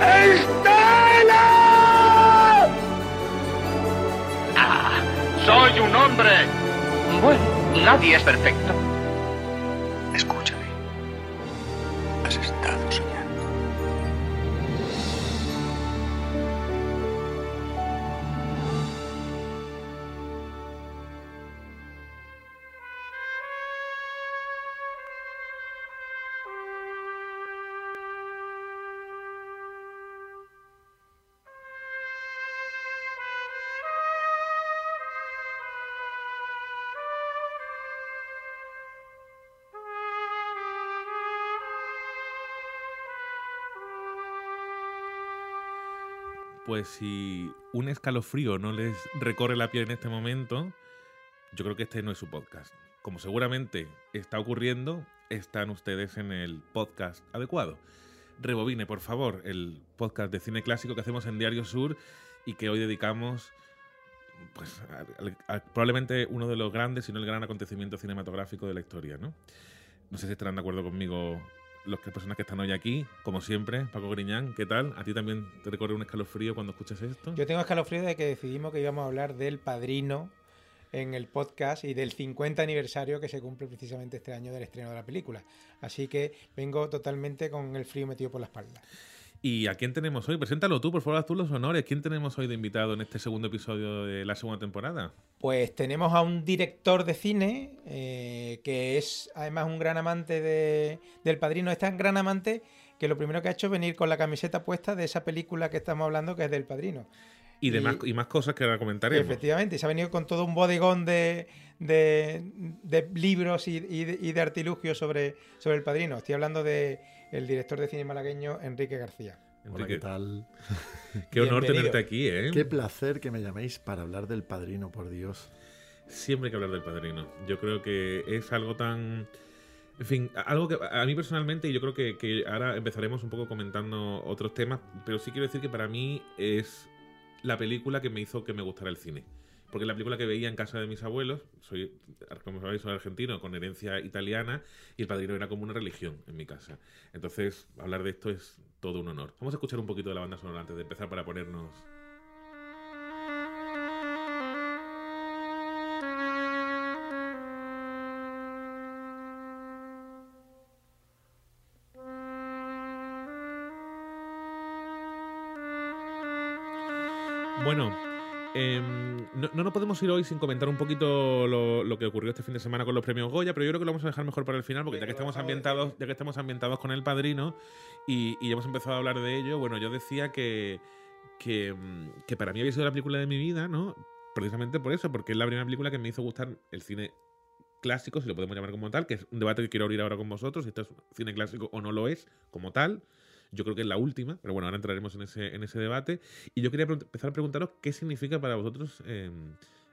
¡Estela! Ah, soy un hombre. Bueno, nadie es perfecto. Pues si un escalofrío no les recorre la piel en este momento, yo creo que este no es su podcast. Como seguramente está ocurriendo, están ustedes en el podcast adecuado. Rebobine, por favor, el podcast de cine clásico que hacemos en Diario Sur y que hoy dedicamos pues, probablemente uno de los grandes, si no el gran acontecimiento cinematográfico de la historia, ¿no? No sé si estarán de acuerdo conmigo los que personas que están hoy aquí, como siempre, Paco Griñán, ¿qué tal? ¿A ti también te recorre un escalofrío cuando escuchas esto? Yo tengo escalofrío de que decidimos que íbamos a hablar del padrino en el podcast y del 50 aniversario que se cumple precisamente este año del estreno de la película. Así que vengo totalmente con el frío metido por la espalda. ¿Y a quién tenemos hoy? Preséntalo tú, por favor, haz tú los honores. ¿Quién tenemos hoy de invitado en este segundo episodio de la segunda temporada? Pues tenemos a un director de cine eh, que es además un gran amante de- del padrino. Es tan gran amante que lo primero que ha hecho es venir con la camiseta puesta de esa película que estamos hablando, que es del padrino. Y, de Y- más, y más cosas que ahora comentaremos. Efectivamente, y se ha venido con todo un bodegón de, de- de libros y, y de, y de artilugios sobre, sobre el padrino. Estoy hablando de el director de cine malagueño Enrique García. Hola, Enrique, ¿qué tal? qué honor Bienvenido. tenerte aquí, ¿eh? Qué placer que me llaméis para hablar del padrino, por Dios. Siempre hay que hablar del padrino. Yo creo que es algo tan. En fin, algo que a mí personalmente, y yo creo que, que ahora empezaremos un poco comentando otros temas, pero sí quiero decir que para mí es la película que me hizo que me gustara el cine. Porque la película que veía en casa de mis abuelos, soy, como sabéis, soy argentino con herencia italiana, y el padrino era como una religión en mi casa. Entonces, hablar de esto es todo un honor. Vamos a escuchar un poquito de la banda sonora antes de empezar para ponernos Bueno, em, no, no nos podemos ir hoy sin comentar un poquito lo, lo que ocurrió este fin de semana con los premios Goya, pero yo creo que lo vamos a dejar mejor para el final, porque ya que estamos ambientados, ya que estamos ambientados con el padrino y, y ya hemos empezado a hablar de ello, bueno, yo decía que, que, mm, que para mí había sido la película de mi vida, ¿no? Precisamente por eso, porque es la primera película que me hizo gustar el cine clásico, si lo podemos llamar como tal, que es un debate que quiero abrir ahora con vosotros, si esto es cine clásico o no lo es, como tal. Yo creo que es la última, pero bueno, ahora entraremos en ese, en ese debate. Y yo quería empezar a preguntaros qué significa para vosotros eh,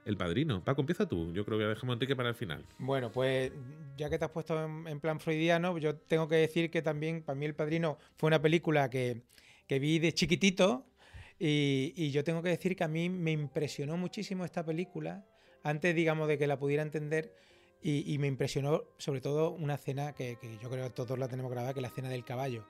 el padrino. Paco, empieza tú. Yo creo que dejamos a Enrique para el final. Bueno, pues ya que te has puesto en, en plan freudiano, yo tengo que decir que también para mí El Padrino fue una película que, que vi de chiquitito y, y yo tengo que decir que a mí me impresionó muchísimo esta película antes, digamos, de que la pudiera entender y, y me impresionó sobre todo una escena que, que yo creo que todos la tenemos grabada, que es la escena del caballo.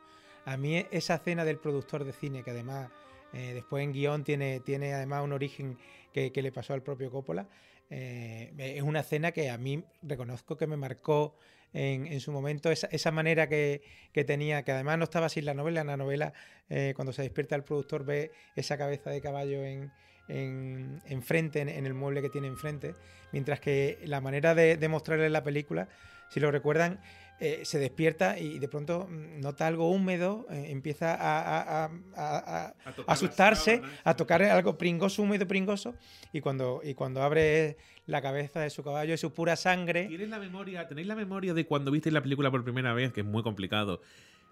A mí esa escena del productor de cine, que además eh, después en guion tiene, además un origen que, le pasó al propio Coppola, eh, es una escena que a mí reconozco que me marcó en, su momento esa, manera que, tenía, que además no estaba sin la novela, en la novela eh, cuando se despierta el productor ve esa cabeza de caballo en, en, en, en el mueble que tiene enfrente, mientras que la manera de, de mostrarle la película, si lo recuerdan, eh, se despierta y de pronto mm, nota algo húmedo, eh, empieza a, a- a- a- a- a asustarse, a tocar algo pringoso, húmedo, pringoso, y cuando, y cuando abre la cabeza de su caballo y su pura sangre, ¿Tienes la memoria, ¿Tenéis la memoria de cuando visteis la película por primera vez? Que es muy complicado.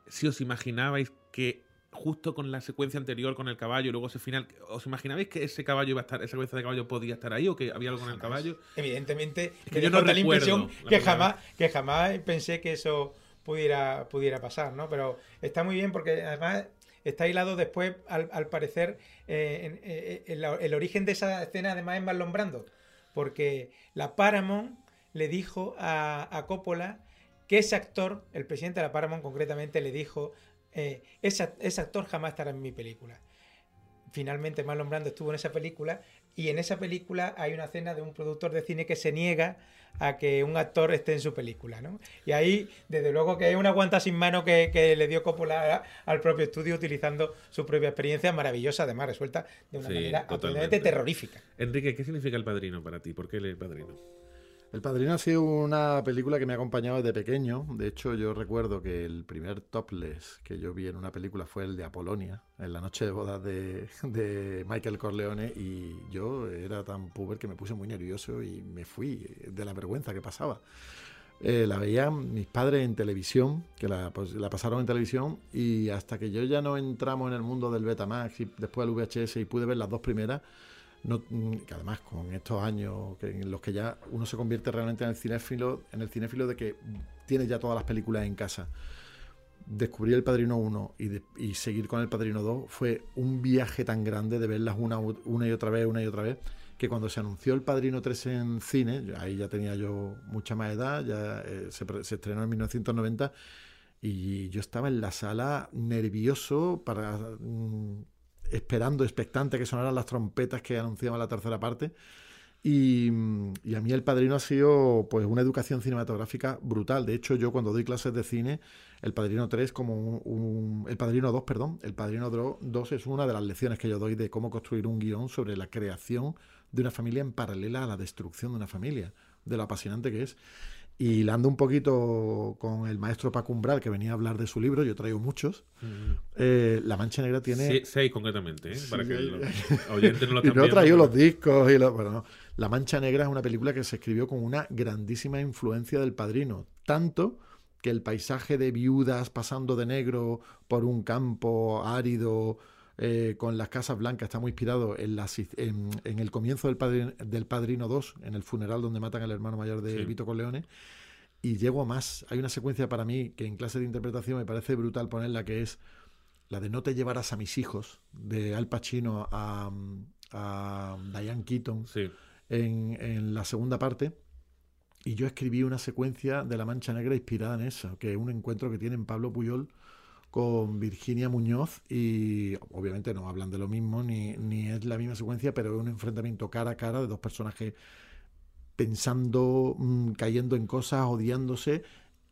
Si os imaginabais que justo con la secuencia anterior con el caballo y luego ese final. ¿Os imaginabais que ese caballo iba a estar, esa cabeza de caballo podía estar ahí o que había algo en el caballo? Evidentemente, que me yo no recuerdo impresión la que jamás, que jamás pensé que eso pudiera, pudiera pasar, ¿no? Pero está muy bien porque además está hilado después, al, al parecer, eh, en- eh, el, el origen de esa escena además es Marlon Brando, porque la Paramount le dijo a, a Coppola que ese actor, el presidente de la Paramount concretamente, le dijo, eh, ese, ese actor jamás estará en mi película. Finalmente Marlon Brando estuvo en esa película y en esa película hay una escena de un productor de cine que se niega a que un actor esté en su película, ¿no? Y ahí, desde luego, que es una guanta sin mano que, que le dio Coppola al propio estudio utilizando su propia experiencia maravillosa, además resuelta de una Sí, manera totalmente. absolutamente terrorífica. Enrique, ¿qué significa el padrino para ti? ¿Por qué el padrino? El Padrino ha sido una película que me ha acompañado desde pequeño. De hecho, yo recuerdo que el primer topless que yo vi en una película fue el de Apolonia, en la noche de bodas de, Michael Corleone. Y yo era tan puber que me puse muy nervioso y me fui de la vergüenza que pasaba. Eh, la veían mis padres en televisión, que pues, la pasaron en televisión, y hasta que yo ya no entramos en el mundo del Betamax y después del VHS y pude ver las dos primeras, no, mm, que además con estos años en los que ya uno se convierte realmente en el cinéfilo, en el cinéfilo de que tiene ya todas las películas en casa. Descubrir El Padrino 1 y, seguir con El Padrino 2 fue un viaje tan grande de verlas una, y otra vez, una y otra vez, que cuando se anunció El Padrino 3 en cine, ahí ya tenía yo mucha más edad, ya eh, se estrenó en 1990, y yo estaba en la sala nervioso para mm, esperando, expectante que sonaran las trompetas que anunciaban la tercera parte. Y, y a mí El Padrino ha sido pues una educación cinematográfica brutal. De hecho, yo cuando doy clases de cine, El Padrino 3 como un, El Padrino 2, perdón, El Padrino Dro- 2 es una de las lecciones que yo doy de cómo construir un guion sobre la creación de una familia en paralela a la destrucción de una familia, de lo apasionante que es. Y hilando un poquito con el maestro Paco Umbral, que venía a hablar de su libro, yo traigo muchos, eh, La Mancha Negra tiene... Sí, seis concretamente, ¿eh? para Sí, que sí. los oyentes no lo y no he viendo, traído pero- los discos y los... Bueno, no. La Mancha Negra es una película que se escribió con una grandísima influencia del padrino. Tanto que el paisaje de viudas pasando de negro por un campo árido eh, con las casas blancas está muy inspirado en, la si- en, en el comienzo del, padrino, del Padrino 2, en el funeral donde matan al hermano mayor de Sí. Vito Corleone. Y llego a más. Hay una secuencia para mí que en clase de interpretación me parece brutal ponerla, que es la de No te llevarás a mis hijos, de Al Pacino a, a Diane Keaton Sí. en, en la segunda parte. Y yo escribí una secuencia de La Mancha Negra inspirada en eso, que es un encuentro que tienen Pablo Puyol con Virginia Muñoz y obviamente no hablan de lo mismo ni, ni es la misma secuencia, pero es un enfrentamiento cara a cara de dos personajes pensando, mm, cayendo en cosas, odiándose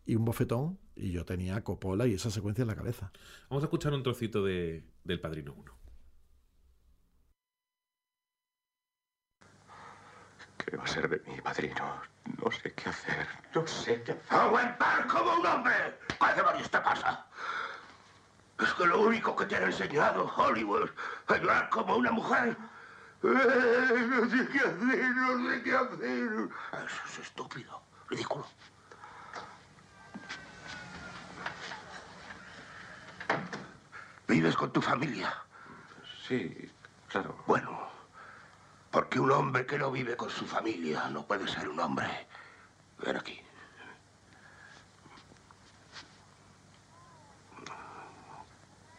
y un bofetón y yo tenía Coppola y esa secuencia en la cabeza. Vamos a escuchar un trocito de, del Padrino 1. ¿Qué va a ser de mi padrino? No sé qué hacer. No sé qué hacer. ¡Aguantar como un hombre! ¿Qué demonios te pasa? Es que lo único que te han enseñado Hollywood es llorar como una mujer. Eh, No sé qué hacer, no sé qué hacer. Eso es estúpido, ridículo. ¿Vives con tu familia? Sí, claro. Bueno, porque un hombre que no vive con su familia no puede ser un hombre. Ven aquí.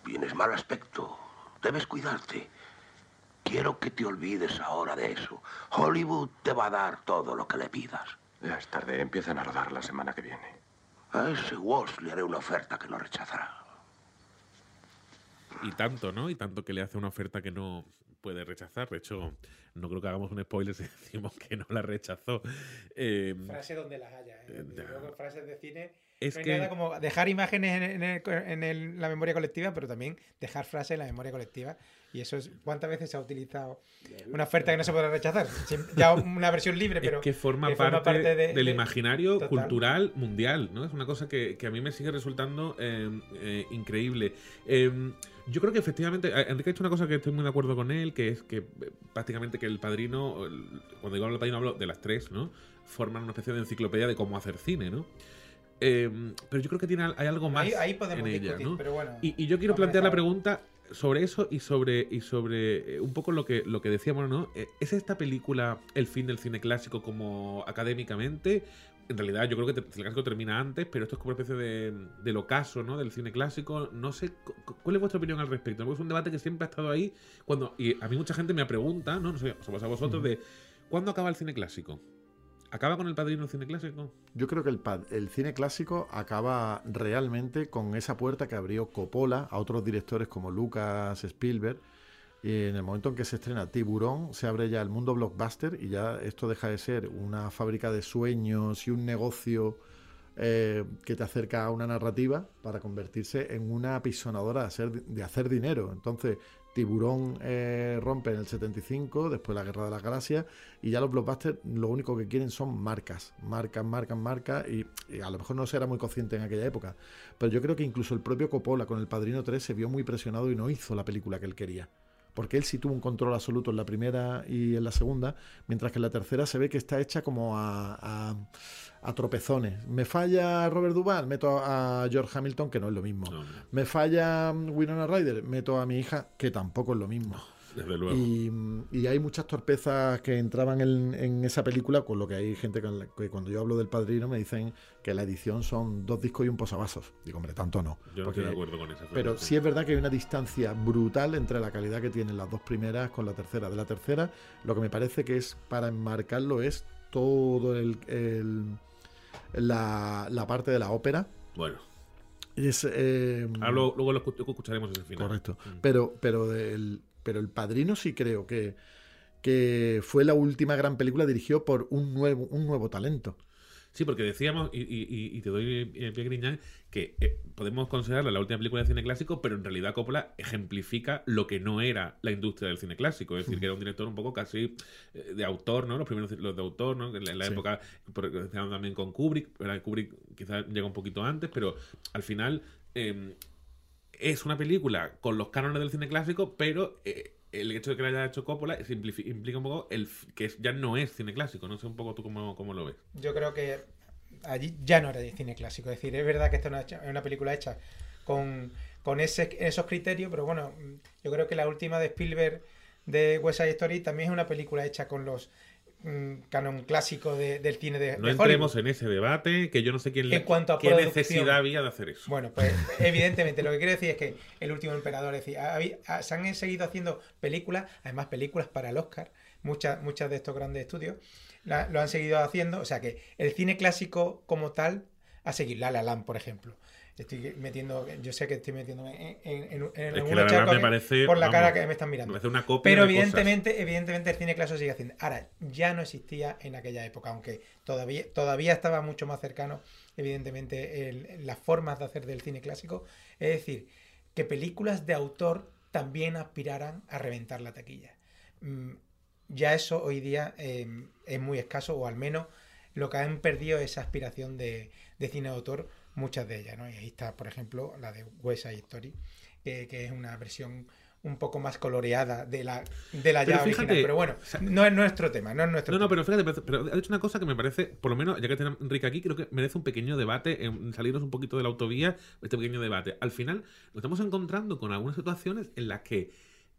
Tienes mal aspecto. Debes cuidarte. Quiero que te olvides ahora de eso. Hollywood te va a dar todo lo que le pidas. Ya es tarde. Empiezan a rodar la semana que viene. A ese Walsh le haré una oferta que no rechazará. Y tanto, ¿no? Y tanto que le hace una oferta que no puede rechazar. De hecho, no creo que hagamos un spoiler si decimos que no la rechazó. Eh, Frase donde las haya. ¿eh? Desde Ya. luego, frases de cine. Es no que- nada como dejar imágenes en, en el- en el- la memoria colectiva, pero también dejar frases en la memoria colectiva. Y eso es. ¿Cuántas veces se ha utilizado una oferta que no se podrá rechazar? Ya una versión libre, pero. es que forma que parte, de- del de- imaginario total. cultural mundial, ¿no? Es una cosa que, que a mí me sigue resultando eh, eh, increíble. Eh, yo creo que efectivamente, eh, Enrique ha dicho una cosa que estoy muy de acuerdo con él, que es que eh, prácticamente que el padrino, cuando digo hablo del padrino hablo de las tres, ¿no? Forman una especie de enciclopedia de cómo hacer cine, ¿no? Eh, pero yo creo que tiene, hay algo más Ahí, ahí podemos en ella, discutir, ¿no? pero bueno. Y, y yo quiero plantear la pregunta sobre eso y sobre y sobre eh, un poco lo que lo que decíamos, ¿no? Eh, ¿Es esta película el fin del cine clásico como académicamente? En realidad yo creo que el cine clásico termina antes, pero esto es como una especie de, del ocaso, ¿no? Del cine clásico. No sé, cu- cu- ¿cuál es vuestra opinión al respecto? Porque es un debate que siempre ha estado ahí. cuando Y a mí mucha gente me pregunta, ¿no? No sé, somos a vosotros, de ¿cuándo acaba el cine clásico? ¿Acaba con el padrino cine clásico? Yo creo que el, el cine clásico acaba realmente con esa puerta que abrió Coppola a otros directores como Lucas, Spielberg. Y en el momento en que se estrena Tiburón, se abre ya el mundo blockbuster y ya esto deja de ser una fábrica de sueños y un negocio eh, que te acerca a una narrativa para convertirse en una apisonadora de hacer dinero. Entonces, Tiburón eh, rompe en el 75, después la Guerra de las Galaxias, y ya los blockbusters lo único que quieren son marcas, marcas, marcas, marcas, y, y a lo mejor no se era muy consciente en aquella época, pero yo creo que incluso el propio Coppola con El Padrino 3 se vio muy presionado y no hizo la película que él quería. Porque él sí tuvo un control absoluto en la primera y en la segunda, mientras que en la tercera se ve que está hecha como a, a- a tropezones. Me falla Robert Duvall, meto a George Hamilton, que no es lo mismo. No, no, Me falla mm, Winona Ryder, meto a mi hija, que tampoco es lo mismo. Desde luego. Y, y hay muchas torpezas que entraban en, en esa película, con lo que hay gente que cuando yo hablo del padrino me dicen que la edición son dos discos y un posavasos. Digo, hombre, tanto no. Yo no estoy de acuerdo con eso. pero sí es verdad que hay una distancia brutal entre la calidad que tienen las dos primeras con la tercera. De la tercera, lo que me parece que es para enmarcarlo es todo el, el- la, la parte de la ópera. Bueno, Es, eh, ahora luego, luego lo escu- escucharemos ese final. Correcto. Mm. Pero, pero, el, pero El Padrino sí creo que, que fue la última gran película dirigido por un nuevo, un nuevo talento. Sí, porque decíamos, y, y- y- y te doy pie Griñán, que eh, podemos considerarla la última película de cine clásico, pero en realidad Coppola ejemplifica lo que no era la industria del cine clásico. Es decir, que era un director un poco casi eh, de autor, ¿no? Los primeros los de autor, ¿no? En la, en la Sí. época, por- también con Kubrick, ¿verdad? Kubrick quizás llega un poquito antes, pero al final eh, es una película con los cánones del cine clásico, pero eh, el hecho de que la haya hecho Coppola implica un poco el, que ya no es cine clásico. No sé un poco tú cómo, cómo lo ves. Yo creo que allí ya no era de cine clásico. Es decir, es verdad que esta es una, película hecha con, con esos criterios, pero bueno, yo creo que la última de Spielberg de West Side Story también es una película hecha con los canon clásico de- del cine de, No de entremos en ese debate, que yo no sé quién le, En cuanto a qué necesidad había de hacer eso. Bueno, pues evidentemente lo que quiero decir es que El último emperador, es decir, se han seguido haciendo películas, además películas para el Oscar, muchas, muchas de estos grandes estudios la- lo han seguido haciendo, o sea que el cine clásico como tal ha seguido, La La Land, por ejemplo. Estoy metiendo, yo sé que estoy metiéndome en, en, en, me parece, por la vamos, cara que me están Me mirando. parece una copia Pero de cosas. evidentemente, evidentemente el cine clásico sigue haciendo. Ahora, ya no existía en aquella época, aunque todavía, todavía estaba mucho más cercano, evidentemente, el- las formas de hacer del cine clásico. Es decir, que películas de autor también aspiraran a reventar la taquilla. Mm, Ya eso hoy día eh, es muy escaso, o al menos lo que han perdido esa aspiración de, de cine de autor, muchas de ellas, ¿no? Y ahí está, por ejemplo, la de West Side Story, que- que es una versión un poco más coloreada de la, de la Pero ya fíjate, original. Pero bueno, o sea, no es nuestro tema, no es nuestro No, no, tema. pero fíjate, pero, pero ha dicho una cosa que me parece, por lo menos, ya que tenemos Enrique aquí, creo que merece un pequeño debate, en salirnos un poquito de la autovía, este pequeño debate. Al final, nos estamos encontrando con algunas situaciones en las que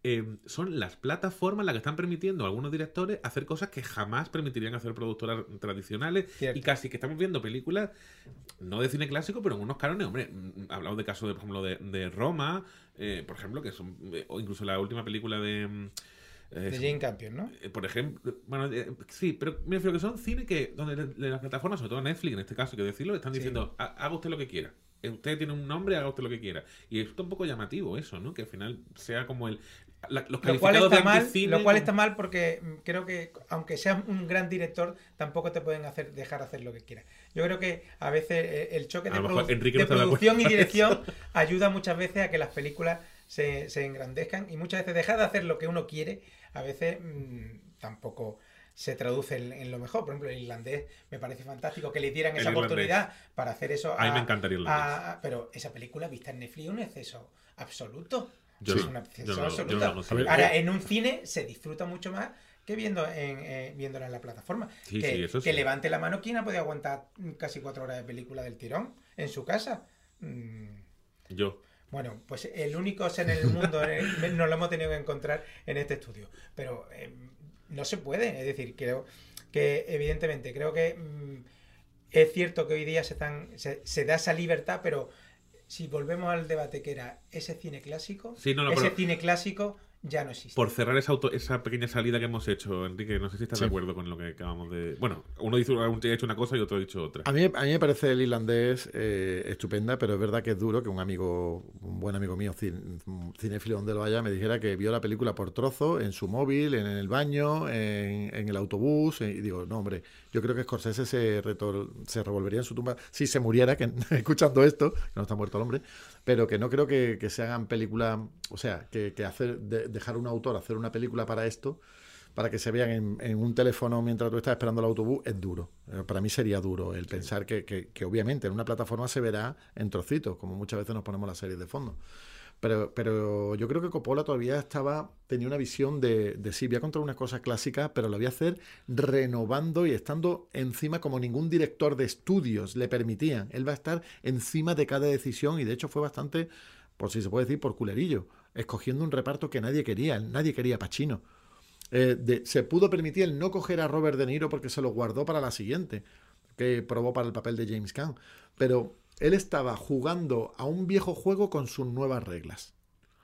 eh, son las plataformas las que están permitiendo a algunos directores hacer cosas que jamás permitirían hacer productoras tradicionales Cierto. y casi que estamos viendo películas no de cine clásico pero en unos cánones hombre mm, hablamos de casos de por ejemplo de, de Roma eh, por ejemplo que son eh, o incluso la última película de mm, eh, De Jane Campion, ¿no? por ejemplo, bueno, sí, pero me refiero que son cine que donde las plataformas, sobre todo Netflix en este caso, que decirlo, están diciendo, "Ha- haga usted lo que quiera. Usted tiene un nombre, haga usted lo que quiera. Y es un poco llamativo eso, ¿no? Que al final sea como el la- los Lo cual, está mal, lo cual está mal porque mm, creo que aunque seas un gran director, tampoco te pueden hacer dejar hacer lo que quieras. Yo creo que a veces eh, el choque de, produ- de producción y dirección ayuda muchas veces a que las películas se, se engrandezcan y muchas veces dejar de hacer lo que uno quiere, a veces mm, tampoco se traduce en, en lo mejor. Por ejemplo, el irlandés me parece fantástico que le dieran El esa irlandés. oportunidad para hacer eso. A mí me encantaría el irlandés. a- pero esa película vista en Netflix es un exceso absoluto. Yo es no, una yo exceso no, yo absoluta. no lo considero. Ahora, en un cine se disfruta mucho más que viendo en, eh, viéndola en la plataforma. Sí, que, sí, eso que sí. levante la mano quién ha podido aguantar casi cuatro horas de película del tirón en su casa. Mm, Yo. bueno, pues el único en el mundo el- nos lo hemos tenido que encontrar en este estudio. Pero eh, no se puede. Es decir, creo que evidentemente, creo que mm, es cierto que hoy día se, están, se, se da esa libertad, pero si volvemos al debate que era ese cine clásico, Sí, no, no, ese pero- cine clásico ya no existe. Por cerrar esa, auto- esa pequeña salida que hemos hecho, Enrique, no sé si estás Sí. de acuerdo con lo que acabamos de. Bueno, uno dice, uno ha hecho una cosa y otro ha dicho otra. A mí, a mí me parece el irlandés eh, estupenda, pero es verdad que es duro que un amigo, un buen amigo mío, cin- cinéfilo donde lo haya, me dijera que vio la película por trozo, en su móvil, en el baño, en, en el autobús. y digo, no, hombre, yo creo que Scorsese se, retor- se revolvería en su tumba si se muriera, que escuchando esto, que no está muerto el hombre, pero que no creo que, que se hagan películas, o sea, que, que hacer, de- dejar a un autor hacer una película para esto para que se vean en, en un teléfono mientras tú estás esperando el autobús es duro. Eh, Para mí sería duro el pensar que, que- que obviamente en una plataforma se verá en trocitos, como muchas veces nos ponemos las series de fondo. Pero, pero yo creo que Coppola todavía estaba, tenía una visión de, de sí, voy a contar una cosa clásica, pero lo voy a hacer renovando y estando encima como ningún director de estudios le permitía. Él va a estar encima de cada decisión y de hecho fue bastante, por si se puede decir, por culerillo, escogiendo un reparto que nadie quería. Nadie quería a Pacino. Eh, se pudo permitir el no coger a Robert De Niro porque se lo guardó para la siguiente, que probó para el papel de James Caan. Pero él estaba jugando a un viejo juego con sus nuevas reglas.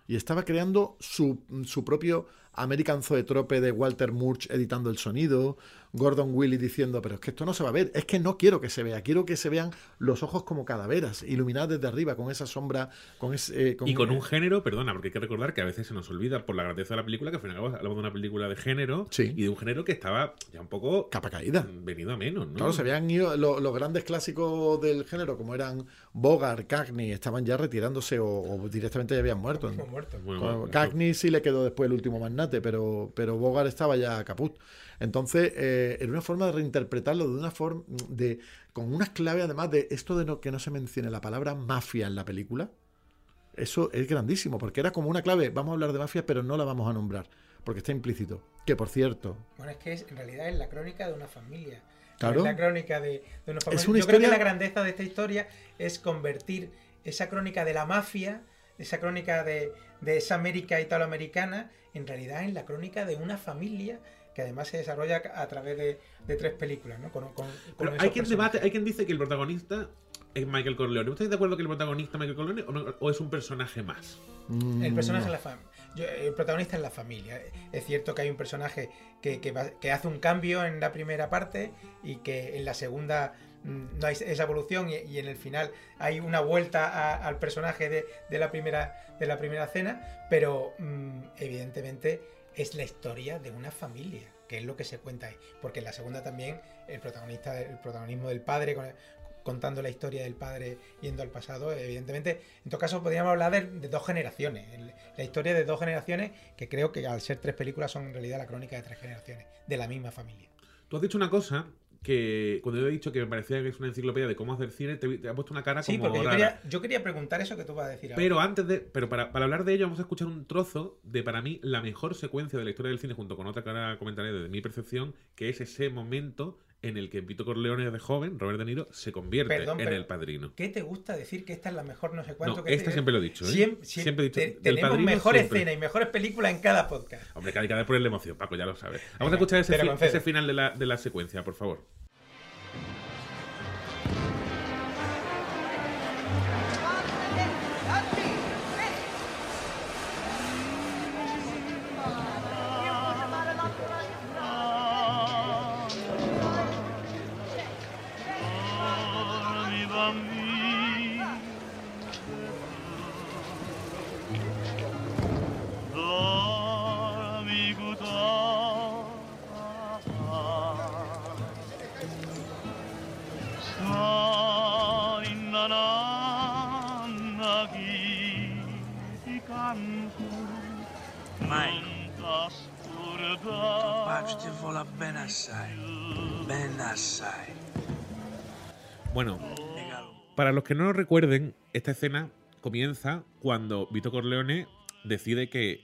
Y estaba creando su, su propio American Zoetrope de Walter Murch editando el sonido, Gordon Willy diciendo, pero es que esto no se va a ver, es que no quiero que se vea, quiero que se vean los ojos como calaveras, iluminadas desde arriba, con esa sombra, con ese... eh, Y con un género, perdona, porque hay que recordar que a veces se nos olvida por la grandeza de la película que al final hablamos de una película de género Sí. y de un género que estaba ya un poco Capa caída. venido a menos, ¿no? Claro, se habían ido lo- los grandes clásicos del género, como eran Bogart, Cagney, estaban ya retirándose o, o directamente ya habían muerto. Con- bueno, Cagney sí le quedó después el último magnate, pero, pero Bogart estaba ya caput. Entonces, eh, era una forma de reinterpretarlo de una forma de con unas claves además de esto de no, que no se mencione la palabra mafia en la película. Eso es grandísimo, porque era como una clave, vamos a hablar de mafia, pero no la vamos a nombrar, porque está implícito. Que por cierto, Bueno, es que es, en realidad es la crónica de una familia. Claro. Es la crónica de, de una familia. Es una Yo creo que la grandeza de esta historia es convertir esa crónica de la mafia, esa crónica de, de esa América italoamericana, en realidad en la crónica de una familia que además se desarrolla a través de, de tres películas, ¿no? Con, con- con hay quien personajes. debate, hay quien dice que el protagonista es Michael Corleone. ¿Estáis de acuerdo que el protagonista es Michael Corleone o, no- o es un personaje más? mm, El personaje no. es la familia. El protagonista es la familia. Es cierto que hay un personaje que, que va- que hace un cambio en la primera parte y que en la segunda mm, no hay esa evolución y, y en el final hay una vuelta a- al personaje de, de la primera, de la primera cena, pero mm, evidentemente es la historia de una familia, que es lo que se cuenta ahí. Porque en la segunda también el protagonista, el protagonismo del padre con- contando la historia del padre yendo al pasado, evidentemente, en todo caso podríamos hablar de, de dos generaciones, la historia de dos generaciones que creo que al ser tres películas son en realidad la crónica de tres generaciones, de la misma familia. Tú has dicho una cosa que cuando yo he dicho que me parecía que es una enciclopedia de cómo hacer cine, te, te ha puesto una cara Sí, como porque yo quería, yo quería preguntar eso que tú vas a decir ahora. Pero antes de. Pero para, para hablar de ello, vamos a escuchar un trozo de, para mí, la mejor secuencia de la historia del cine, junto con otra que ahora comentaré desde mi percepción, que es ese momento en el que Vito Corleone de joven, Robert De Niro, se convierte Perdón, en el padrino. ¿Qué te gusta decir que esta es la mejor no sé cuánto? No, que esta siempre lo he dicho, ¿eh? Siem- siem- Siempre he dicho, te- tenemos Padrino siempre. escenas y mejores películas en cada podcast. Hombre, que hay que ponerle emoción, Paco, ya lo sabes. Vamos Venga, a escuchar ese, fi- ese final de la, de la secuencia, por favor. Los que no lo recuerden, esta escena comienza cuando Vito Corleone decide que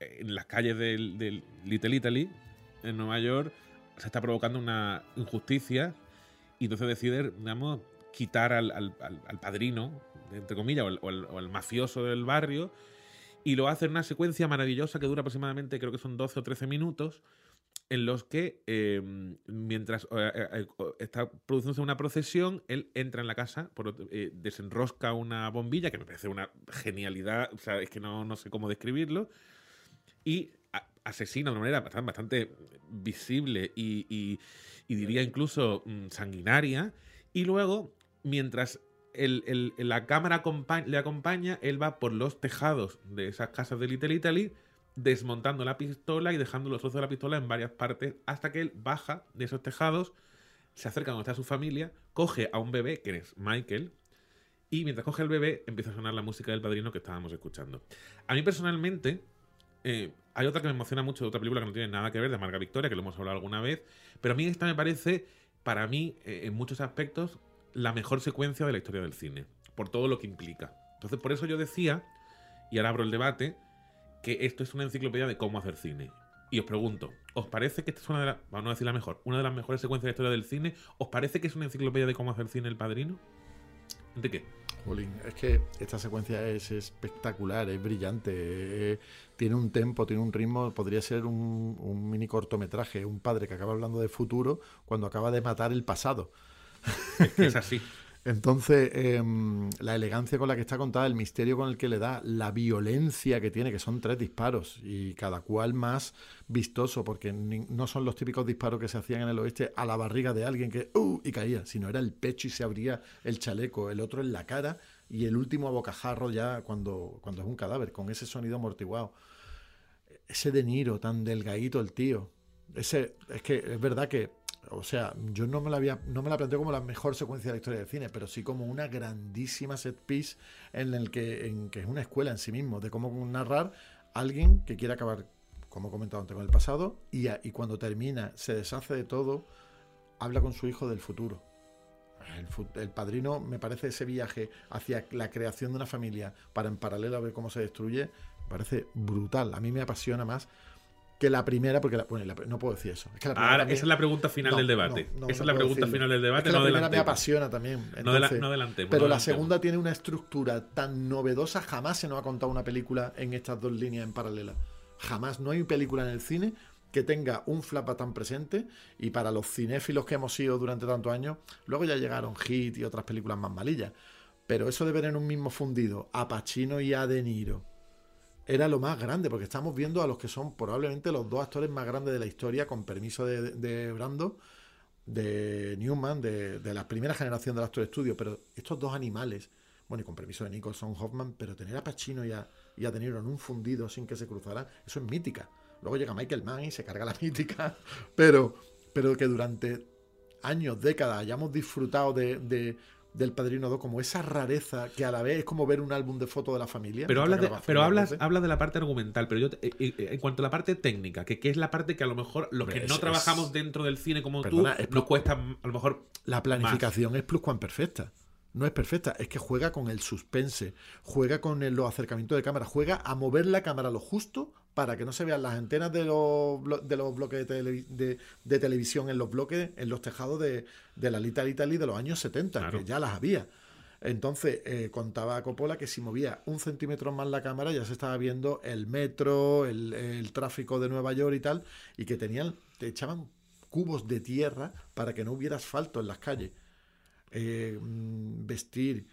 en las calles del, del Little Italy en Nueva York se está provocando una injusticia y entonces decide, digamos, quitar al, al- al- padrino, entre comillas, o al- o al mafioso del barrio, y lo hace en una secuencia maravillosa que dura aproximadamente, creo que son 12 o 13 minutos, en los que, eh, mientras eh, eh, está produciéndose una procesión, él entra en la casa, eh, desenrosca una bombilla, que me parece una genialidad, o sea, es que no, no sé cómo describirlo, y asesina de una manera bastante, visible y, diría incluso mm, sanguinaria. Y luego, mientras la cámara le acompaña, él va por los tejados de esas casas de Little Italy, desmontando la pistola y dejando los trozos de la pistola en varias partes, hasta que él baja de esos tejados, se acerca donde está su familia, coge a un bebé, que es Michael, y mientras coge el bebé, empieza a sonar la música del padrino que estábamos escuchando. A mí personalmente, eh, hay otra que me emociona mucho, otra película que no tiene nada que ver, de Marga Victoria, que lo hemos hablado alguna vez, pero a mí esta me parece, para mí, eh, en muchos aspectos, la mejor secuencia de la historia del cine, por todo lo que implica. Entonces, por eso yo decía, y ahora abro el debate, que esto es una enciclopedia de cómo hacer cine. Y os pregunto, ¿os parece que esta es una de las, vamos a decir la mejor, una de las mejores secuencias de la historia del cine? ¿Os parece que es una enciclopedia de cómo hacer cine el padrino? ¿De qué? Jolín, es que esta secuencia es espectacular, es brillante, eh, tiene un tempo, tiene un ritmo, podría ser un, un mini cortometraje, un padre que acaba hablando de futuro cuando acaba de matar el pasado. Es que es así. Entonces, em, la elegancia con la que está contada, el misterio con el que le da, la violencia que tiene, que son tres disparos y cada cual más vistoso, porque no son los típicos disparos que se hacían en el oeste a la barriga de alguien que ¡uh! y caía, sino era el pecho y se abría el chaleco, el otro en la cara y el último a bocajarro ya cuando, cuando es un cadáver, con ese sonido amortiguado. Ese De Niro tan delgadito el tío. Ese, es que es verdad que, o sea, yo no me la había, no me la planteo como la mejor secuencia de la historia del cine, pero sí como una grandísima set piece en el que, en que es una escuela en sí mismo, de cómo narrar a alguien que quiere acabar, como he comentado antes, con el pasado, y, y cuando termina, se deshace de todo, habla con su hijo del futuro. El, el padrino, me parece ese viaje hacia la creación de una familia para en paralelo a ver cómo se destruye, parece brutal. A mí me apasiona más que la primera, porque la- bueno, la- no puedo decir eso. Es que la primera Ahora, también- esa es la pregunta final No, del debate. no, no, esa es la pregunta decirlo. final del debate. Es que la primera me adelantemos. apasiona también. No, Entonces, no adelantemos. pero la segunda tiene una estructura tan novedosa, jamás se nos ha contado una película en estas dos líneas en paralela. Jamás, no hay película en el cine que tenga un flapa tan presente y para los cinéfilos que hemos sido durante tantos años, luego ya llegaron Hit y otras películas más malillas. Pero eso de ver en un mismo fundido a Pacino y a De Niro era lo más grande, porque estamos viendo a los que son probablemente los dos actores más grandes de la historia, con permiso de, de Brando, de Newman, de, de la primera generación del Actor Studio, pero estos dos animales, bueno, y con permiso de Nicholson Hoffman, pero tener a Pacino y a, y a De en un fundido sin que se cruzaran, eso es mítica. Luego llega Michael Mann y se carga la mítica, pero, pero que durante años, décadas, hayamos disfrutado de, de- del Padrino 2 como esa rareza que a la vez es como ver un álbum de fotos de la familia. Pero, hablas de, pero hablas, hablas de la parte argumental, pero yo, te- eh, eh, en cuanto a la parte técnica, que, que es la parte que a lo mejor los que no trabajamos es- dentro del cine como Perdona, tú, nos cuesta a lo mejor La planificación es pluscuamperfecta. No es perfecta, es que juega con el suspense, juega con el- los acercamientos de cámara, juega a mover la cámara lo justo para que no se vean las antenas de los, de los bloques de, televi- de- de televisión en los bloques, en los tejados de, de la Little Italy de los años 70, Claro. que ya las había. Entonces, eh, contaba Coppola que si movía un centímetro más la cámara ya se estaba viendo el metro, el, el tráfico de Nueva York y tal, y que tenían, te echaban cubos de tierra para que no hubiera asfalto en las calles. Eh, mm, vestir,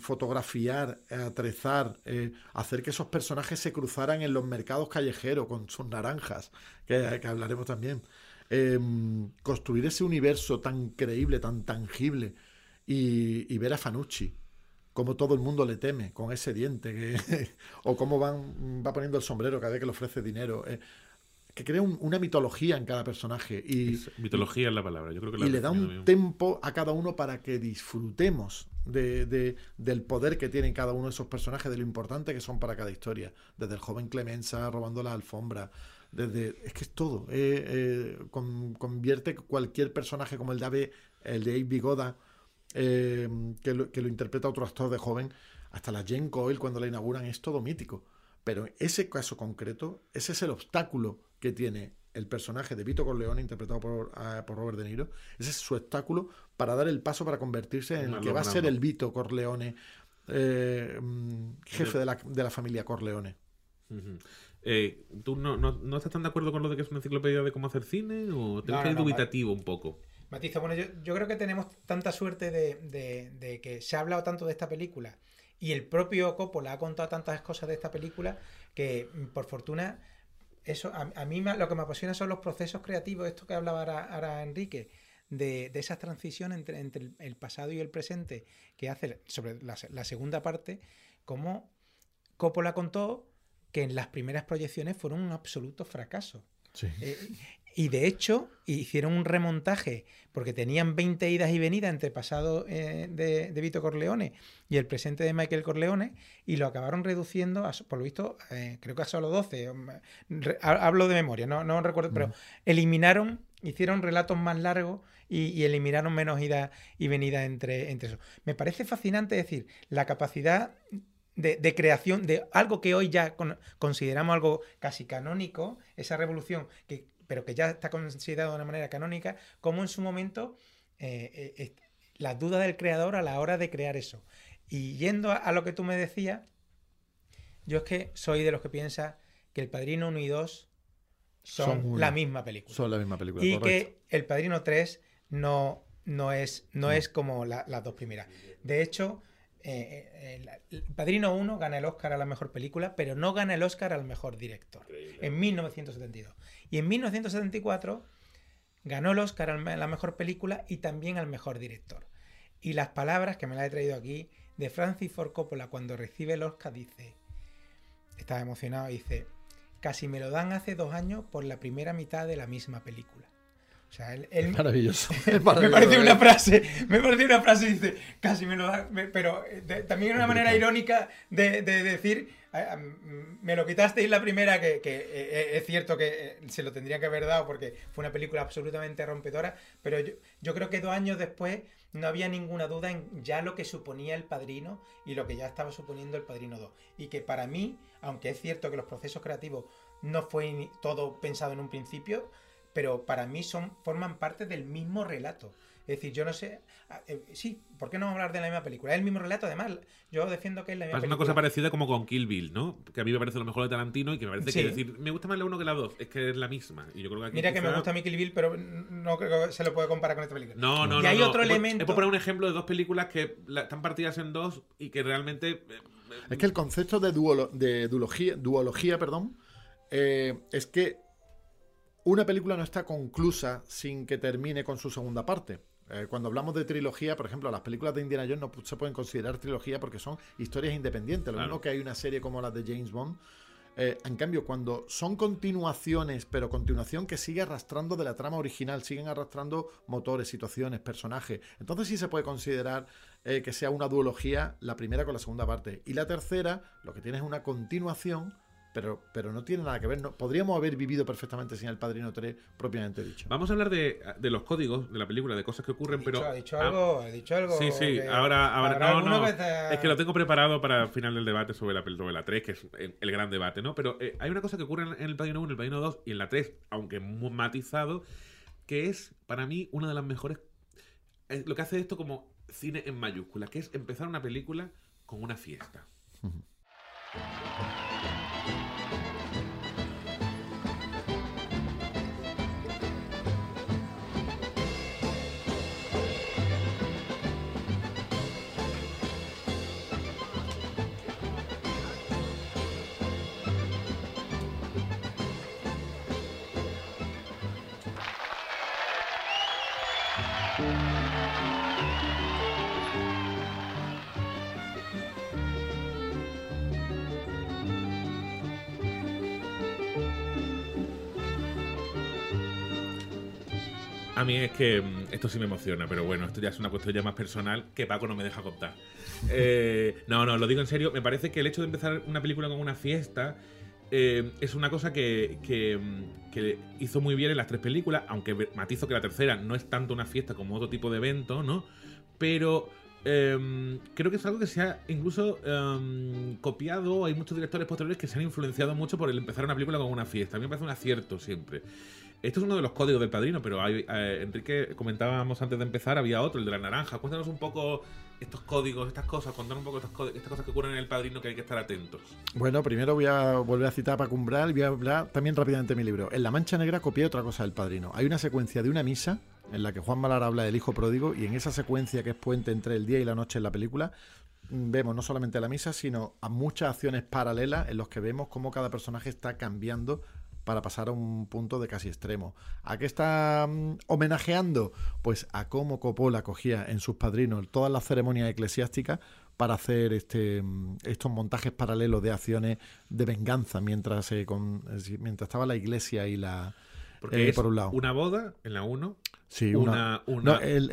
fotografiar, eh, atrezar, eh, hacer que esos personajes se cruzaran en los mercados callejeros con sus naranjas, que, que hablaremos también. Eh, construir ese universo tan creíble, tan tangible, y, y ver a Fanucci, como todo el mundo le teme con ese diente, que, o cómo van, va poniendo el sombrero cada vez que le ofrece dinero. eh, que crea un- una mitología en cada personaje y, Es- mitología es la palabra. Yo creo que la y le da un bien. tempo a cada uno para que disfrutemos de, de- del poder que tienen cada uno de esos personajes, de lo importante que son para cada historia. Desde el joven Clemenza robando la alfombra, desde es que es todo. eh, eh, con- convierte cualquier personaje como el de Abe, el de Abe Vigoda, eh, que, lo, interpreta otro actor de joven, hasta la Jane Coyle cuando la inauguran, es todo mítico. Pero ese caso concreto, ese es el obstáculo que tiene el personaje de Vito Corleone, interpretado por, por Robert De Niro, ese es su obstáculo para dar el paso para convertirse en el que va a ser el Vito Corleone, eh, mm, jefe de la, de la familia Corleone. Eh, ¿Tú no, no, no estás tan de acuerdo con lo de que es una enciclopedia de cómo hacer cine? ¿O te No, no, dubitativo un poco? Matiza, bueno, yo, yo creo que tenemos tanta suerte de, de- de que se ha hablado tanto de esta película y el propio Coppola ha contado tantas cosas de esta película que, por fortuna, eso a, a mí me- lo que me apasiona son los procesos creativos, esto que hablaba ahora, ahora Enrique, de, de esa transición entre, entre el, el pasado y el presente que hace sobre la, se- la segunda parte, como Coppola contó que en las primeras proyecciones fueron un absoluto fracaso. Eh, y de hecho, hicieron un remontaje porque tenían 20 idas y venidas entre pasado eh, de, de Vito Corleone y el presente de Michael Corleone y lo acabaron reduciendo, a, por lo visto, eh, creo que a solo 12. um, re- ha- Hablo de memoria, no, no recuerdo, pero eliminaron, hicieron relatos más largos y, y eliminaron menos idas y venidas entre, entre eso. Me parece fascinante decir, la capacidad de, de creación de algo que hoy ya con- consideramos algo casi canónico, esa revolución, que, pero que ya está considerado de una manera canónica, como en su momento eh, eh, eh, las dudas del creador a la hora de crear eso. Y yendo a, a lo que tú me decías, yo es que soy de los que piensa que El Padrino 1 y 2 son, la misma película. Son la misma película. Y correcto. que El Padrino 3 no, no, es, no, es como la- las dos primeras. De hecho, eh, eh, El Padrino 1 gana el Oscar a la mejor película, pero no gana el Oscar al mejor director. En 1972. Y en 1974 ganó el Oscar a la mejor película y también al mejor director. Y las palabras que me las he traído aquí de Francis Ford Coppola cuando recibe el Oscar dice, estaba emocionado, dice, casi me lo dan hace dos años por la primera mitad de la misma película. O sea, él, él- Maravilloso. Me maravilloso, pareció una ¿eh? frase, me pareció una frase, dice, casi me lo me- pero eh, de- también era una manera irónica de, de decir, "Ah, ah, mm, me lo quitasteis la primera, que, que, eh, eh, es cierto que eh, se lo tendría que haber dado porque fue una película absolutamente rompedora, pero yo, yo creo que dos años después no había ninguna duda en ya lo que suponía el Padrino y lo que ya estaba suponiendo el Padrino 2. Y que para mí, aunque es cierto que los procesos creativos no fue todo pensado en un principio, pero para mí son forman parte del mismo relato. Es decir, yo no sé. ah, eh, sí, ¿por qué no hablar de la misma película? Es el mismo relato, además. Yo defiendo que es la misma Pasa una cosa parecida como con Kill Bill, ¿no? Que a mí me parece lo mejor de Tarantino y que me parece Sí. que decir, me gusta más la 1 que la 2, es que es la misma. Y yo creo que aquí Mira que me gusta a mí Kill Bill, pero no creo que se lo puede comparar con esta película. No, no, y no. hay no. otro Es elemento. Es por poner un ejemplo de dos películas que están partidas en dos y que realmente. eh, Es que el concepto de, duolo- de duología, duología perdón, eh, es que una película no está conclusa sin que termine con su segunda parte. Eh, cuando hablamos de trilogía, por ejemplo, las películas de Indiana Jones no se pueden considerar trilogía porque son historias independientes. Lo Claro. mismo que hay una serie como la de James Bond. Eh, en cambio, cuando son continuaciones, pero continuación que sigue arrastrando de la trama original, siguen arrastrando motores, situaciones, personajes, entonces sí se puede considerar eh, que sea una duología la primera con la segunda parte. Y la tercera, lo que tiene es una continuación, pero, pero no tiene nada que ver. no- podríamos haber vivido perfectamente sin el Padrino 3 propiamente dicho. Vamos a hablar de, de los códigos de la película, de cosas que ocurren, dicho- pero. ha dicho ah, algo, ha dicho algo. Sí, sí, que- ahora, no, no. que te- Es que lo tengo preparado para el final del debate sobre la, sobre la 3, que es el, el gran debate, ¿no? Pero eh, hay una cosa que ocurre en, en el Padrino 1, en el Padrino 2 y en la 3, aunque muy matizado, que es para mí una de las mejores. es lo que hace esto como cine en mayúscula, que es empezar una película con una fiesta. A mí es que mm, esto sí me emociona, pero bueno, esto ya es una cuestión ya más personal que Paco no me deja contar. Eh, no, no, lo digo en serio. Me parece que el hecho de empezar una película con una fiesta eh, es una cosa que, que, mm, que hizo muy bien en las tres películas, aunque matizo que la tercera no es tanto una fiesta como otro tipo de evento, ¿no? Pero em, creo que es algo que se ha incluso em, copiado. Hay muchos directores posteriores que se han influenciado mucho por el empezar una película con una fiesta. A mí me parece un acierto siempre. Esto es uno de los códigos del padrino, pero hay, eh, Enrique, comentábamos antes de empezar, había otro, el de la naranja. Cuéntanos un poco estos códigos, estas cosas, contanos un poco estas, estas cosas que ocurren en el padrino que hay que estar atentos. Bueno, primero voy a volver a citar a Paco Umbral y voy a hablar también rápidamente de mi libro. En La Mancha Negra copié otra cosa del Padrino. Hay una secuencia de una misa en la que Juan Malar habla del hijo pródigo y en esa secuencia que es puente entre el día y la noche en la película mm, vemos no solamente la misa, sino a muchas acciones paralelas en los que vemos cómo cada personaje está cambiando para pasar a un punto de casi extremo. ¿A qué está mm, homenajeando? Pues a cómo Coppola cogía en sus padrinos todas las ceremonias eclesiásticas para hacer este, mm, estos montajes paralelos de acciones de venganza mientras, con- decir, mientras estaba la iglesia y la... Porque eh, es por un lado. una boda en la 1. Sí, una- una, una- no, el-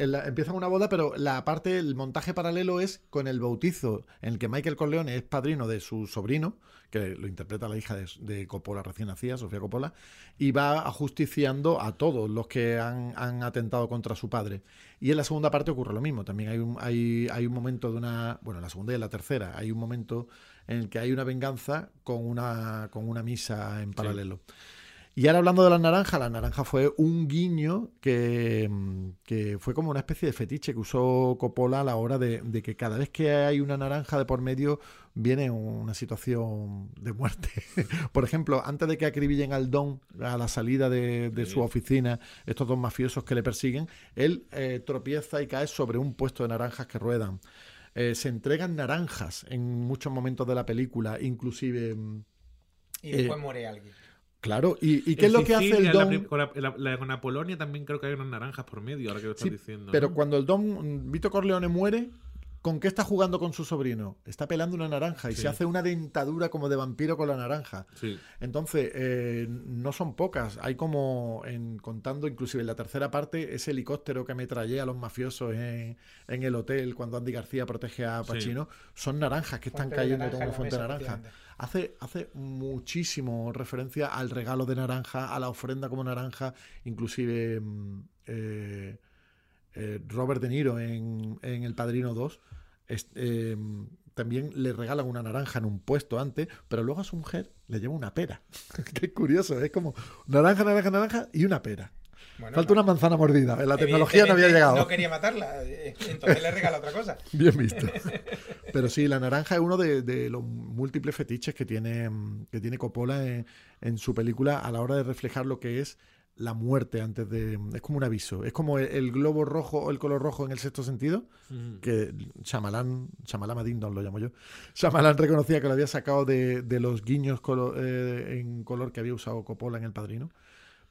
una boda, pero la parte, el montaje paralelo es con el bautizo, en el que Michael Corleone es padrino de su sobrino, que lo interpreta la hija de, de Coppola recién nacida, Sofía Coppola, y va ajusticiando a todos los que han, han atentado contra su padre. Y en la segunda parte ocurre lo mismo. También hay un, hay, hay un momento de una. Bueno, en la segunda y en la tercera, hay un momento en el que hay una venganza con una, con una misa en paralelo. Y ahora hablando de la naranja, la naranja fue un guiño que, mm, que fue como una especie de fetiche que usó Coppola a la hora de, de que cada vez que hay una naranja de por medio viene una situación de muerte. por ejemplo, antes de que acribillen al Don a la salida de, de su oficina, estos dos mafiosos que le persiguen, él eh, tropieza y cae sobre un puesto de naranjas que ruedan. Eh, se entregan naranjas en muchos momentos de la película, inclusive... mm, Y eh, después muere alguien. Claro, ¿y, y qué En es lo que hace el en la con, la, en la- la- con la Polonia también creo que hay unas naranjas por medio, ahora que lo estás Sí, diciendo. pero ¿no? cuando el Don Vito Corleone muere, ¿con qué está jugando con su sobrino? Está pelando una naranja y Sí. se hace una dentadura como de vampiro con la naranja. Sí. Entonces, eh, no son pocas. Hay como, en, contando inclusive en la tercera parte, ese helicóptero que ametrallea a los mafiosos en, en el hotel cuando Andy García protege a Sí. Pacino. Son naranjas que están Fuente cayendo como en una la fuente de naranja. hace muchísimo referencia al regalo de naranja, a la ofrenda como naranja, inclusive mm, eh, eh, Robert De Niro en, en El Padrino 2 es- eh, también le regalan una naranja en un puesto antes, pero luego a su mujer le lleva una pera. Qué curioso, es como naranja, naranja, naranja y una pera. Bueno, Falta no. una manzana mordida. La tecnología no había llegado. No quería matarla, eh, entonces le regala otra cosa. Bien visto. Pero sí, la naranja es uno de, de los múltiples fetiches que tiene, que tiene Coppola en, en su película a la hora de reflejar lo que es la muerte antes de... Es como un aviso. Es como el, el globo rojo o el color rojo en el sexto sentido, que Shyamalan, Shyamalan Dindon lo llamo yo, Shyamalan reconocía que lo había sacado de, de los guiños colo- eh, en color que había usado Coppola en El Padrino.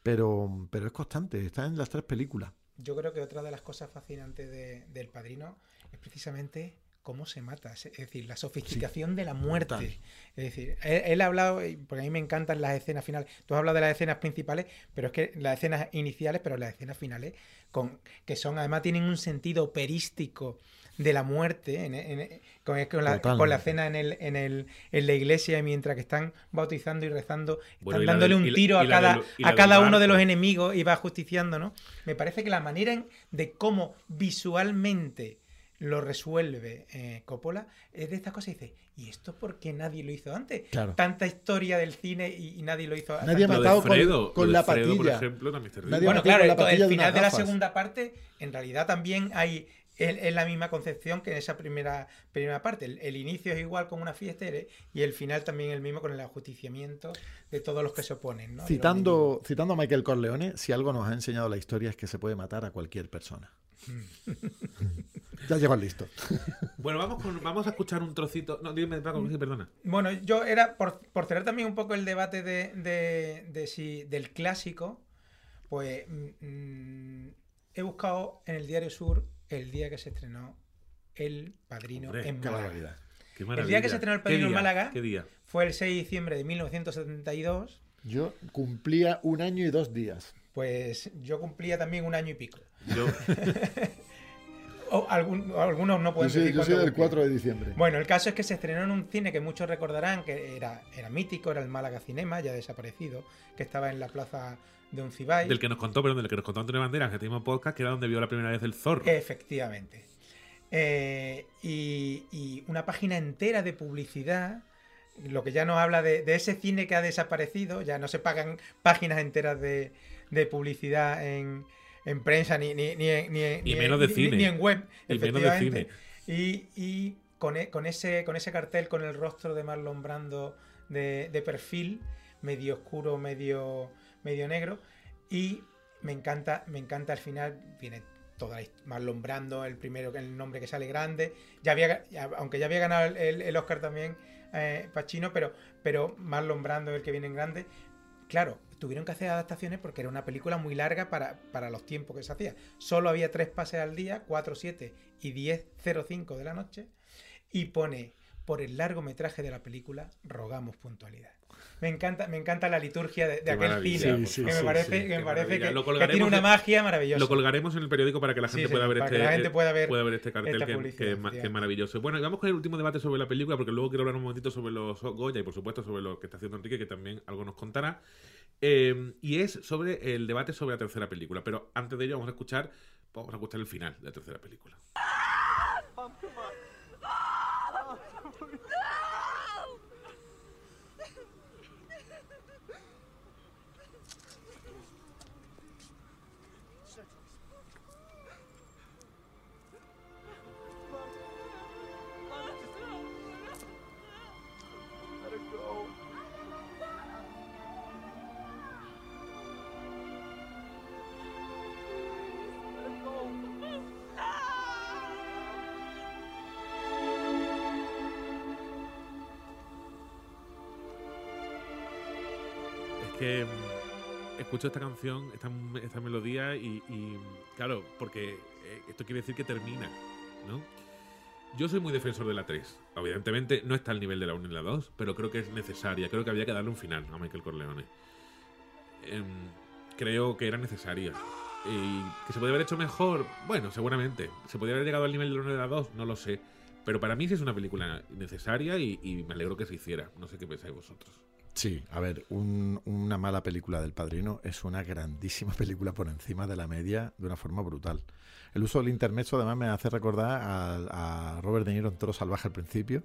Pero, pero es constante, está en las tres películas. Yo creo que otra de las cosas fascinantes de- del padrino es precisamente cómo se mata, es decir, la sofisticación de la muerte. Es decir, él, él ha hablado, y porque a mí me encantan las escenas finales, tú has hablado de las escenas principales, pero es que las escenas iniciales, pero las escenas finales, con, que son, además tienen un sentido operístico de la muerte, en- en- con, con la, con la cena en, el, en, el, en la iglesia, mientras que están bautizando y rezando, Bueno, están y dándole del- un y tiro a y cada, del- a cada uno de los enemigos y va justiciando, ¿no? Me parece que la manera de cómo visualmente lo resuelve eh, Coppola es de estas cosas. Dice, ¿y esto por qué nadie lo hizo antes? Claro. Tanta historia del cine y, y nadie lo hizo Nadie ha de matado con- Fredo, con lo de la Fredo, por patilla. ejemplo, también es terrible. Nadie Bueno, claro, con la el de final de la gafas. segunda parte, en realidad también hay es, la misma concepción que en esa primera, primera parte. El, el inicio es igual con una fiesta y y el final también el mismo con el ajusticiamiento de todos los que se oponen. ¿no? Y Citando, citando a Michael Corleone, si algo nos ha enseñado la historia es que se puede matar a cualquier persona. ya el listo. Bueno, vamos, con- vamos a escuchar un trocito. No, dime, Paco, sí, perdona. Bueno, yo era, por, por cerrar también un poco el debate de, de- de si, del clásico, pues mm, mm, he buscado en el Diario Sur el día que se estrenó El Padrino Hombre, en Qué Málaga. Qué El maravilla. día que se estrenó El ¿Qué Padrino en? Málaga ¿Qué día? fue el 6 de diciembre de 1972, Yo cumplía un año y dos días. pues yo cumplía también un año y pico. Yo, O algún- algunos no Yo pueden soy, decir yo soy del cumplían. 4 de diciembre. Bueno, el caso es que se estrenó en un cine que muchos recordarán que era, era mítico, era el Málaga Cinema, ya desaparecido, que estaba en la plaza de Uncibay. del que nos contó, perdón, del que nos contó Antonio Banderas, que teníamos podcast, que era donde vio la primera vez el zorro. Efectivamente. Eh, y, y una página entera de publicidad lo que ya nos habla de, de ese cine que ha desaparecido, ya no se pagan páginas enteras de, de publicidad en, en prensa ni, ni, ni, en- ni, Y ni menos en- de cine. ni en web. Y menos de efectivamente. Y, y con, e- con ese, con ese cartel, con el rostro de Marlon Brando de, de perfil, medio oscuro, medio, medio negro. Y me encanta, me encanta al final, viene toda la Marlon Brando, el primero, el nombre que sale grande. Ya había, ya- aunque ya había ganado el, el- el Oscar también eh, Pacino, pero, pero Marlon Brando es el que viene en grande. Claro, tuvieron que hacer adaptaciones porque era una película muy larga para, para los tiempos que se hacía. Solo había tres pases al día, 4, 7 y 10.05 de la noche. Y pone, por el largometraje de la película, rogamos puntualidad. Me encanta, me encanta la liturgia de, aquel cine, que me parece, Sí, que, me parece que, que tiene una magia maravillosa. Lo colgaremos en el periódico para que la gente pueda ver este, que la gente pueda ver este cartel que, es que maravilloso. Bueno, y vamos con el último debate sobre la película, porque luego quiero hablar un momentito sobre los Goya y por supuesto sobre lo que está haciendo Enrique, que también algo nos contará. Eh, y es sobre el debate sobre la tercera película. Pero antes de ello vamos a escuchar, vamos a escuchar el final de la tercera película. Esta canción, esta, esta melodía y, claro, porque eh, esto quiere decir que termina, ¿no? Yo soy muy defensor de la 3. Evidentemente no está al nivel de la 1 y la 2, pero creo que es necesaria. Creo que había que darle un final a Michael Corleone. Em, creo que era necesaria. Y que se podría haber hecho mejor, bueno, seguramente. ¿Se podría haber llegado al nivel de la 1 y la 2? No lo sé. Pero para mí sí es una película necesaria y me alegro que se hiciera. No sé qué pensáis vosotros. Sí, a ver, un- una mala película del Padrino es una grandísima película por encima de la media de una forma brutal. El uso del intermezzo además me hace recordar a, a Robert De Niro en Toro Salvaje al principio.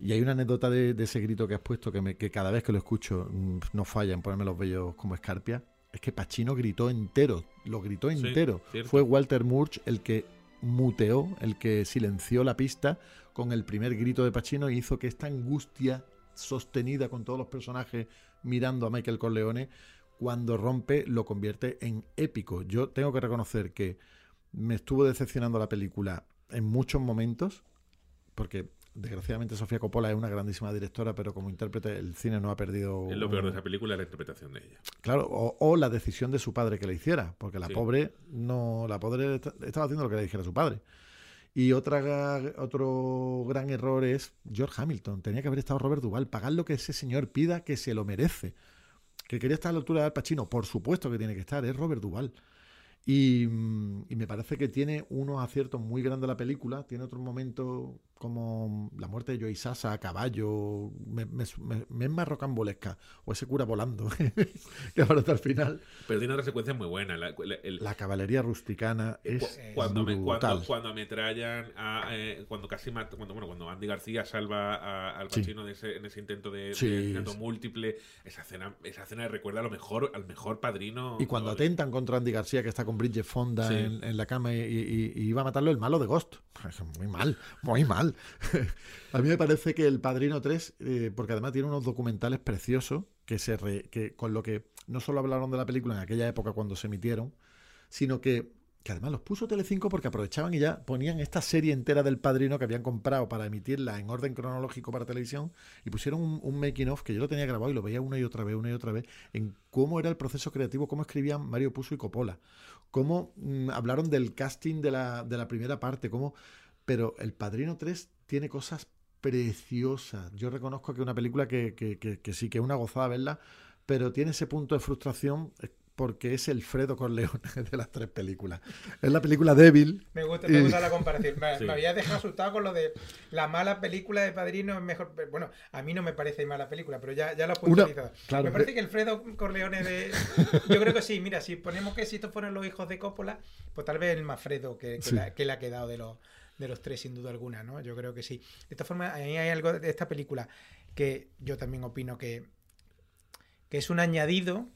Y hay una anécdota de, de ese grito que has puesto que, me- que cada vez que lo escucho mm, no falla en ponerme los vellos como escarpia. Es que Pacino gritó entero, lo gritó entero. Fue Walter Murch el que muteó, el que silenció la pista con el primer grito de Pacino y hizo que esta angustia sostenida con todos los personajes mirando a Michael Corleone, cuando rompe lo convierte en épico. Yo tengo que reconocer que me estuvo decepcionando la película en muchos momentos, porque desgraciadamente Sofía Coppola es una grandísima directora, pero como intérprete el cine no ha perdido... Es lo peor de esa película, la interpretación de ella. Claro, o, o la decisión de su padre que le hiciera, porque la Sí. pobre no, la pobre est- estaba haciendo lo que le dijera su padre. Y otra, otro gran error es George Hamilton. Tenía que haber estado Robert Duvall. Pagar lo que ese señor pida, que se lo merece. Que quería estar a la altura de Al Pacino. Por supuesto que tiene que estar. Es Robert Duvall. Y, mm, y me parece que tiene unos aciertos muy grandes la película. Tiene otros momentos como la muerte de Joey Sasa a caballo. Me, me, es más rocambolesca. O ese cura volando. que aparece al final. Pero tiene otra secuencia muy buena. La, la- el- La caballería rusticana es cu- cuando, me- cuando, cuando ametrallan a, eh, cuando casi mata, cuando bueno cuando Andy García salva a- al Sí. Pacino de ese- en ese intento de, Sí, sí. múltiple esa escena esa escena recuerda a lo mejor al mejor padrino Y cuando atentan contra Andy García, que está con Bridget Fonda Sí. en, en la cama y, y- y iba a matarlo el malo de Ghost. Muy mal, muy mal. a mí me parece que El Padrino 3, eh, porque además tiene unos documentales preciosos, que, se que con lo que no solo hablaron de la película en aquella época cuando se emitieron, sino que, que además los puso Telecinco porque aprovechaban y ya ponían esta serie entera del Padrino que habían comprado para emitirla en orden cronológico para televisión y pusieron un, un making of que yo lo tenía grabado y lo veía una y otra vez, una y otra vez, en cómo era el proceso creativo, cómo escribían Mario Puzo y Coppola, cómo mm, hablaron del casting de la, de la primera parte, cómo... Pero El Padrino 3 tiene cosas preciosas. Yo reconozco que es una película que, que- que- que sí que es una gozada verla, pero tiene ese punto de frustración eh, porque es el Fredo Corleone de las tres películas. Es la película débil. Me gusta, y- me gusta la comparación. Me, Sí. me había dejado asustado con lo de la mala película de Padrino es mejor. Bueno, a mí no me parece mala película, pero ya, ya lo he Una- puntualizado. claro, me parece de- que Alfredo Corleone de. Yo creo que sí, mira, si ponemos que si estos fueron los hijos de Coppola, pues tal vez el más Fredo que, que, Sí. la- que le ha quedado de los, de los tres, sin duda alguna, ¿no? Yo creo que sí. De esta forma, ahí hay algo de esta película que yo también opino que, que es un añadido.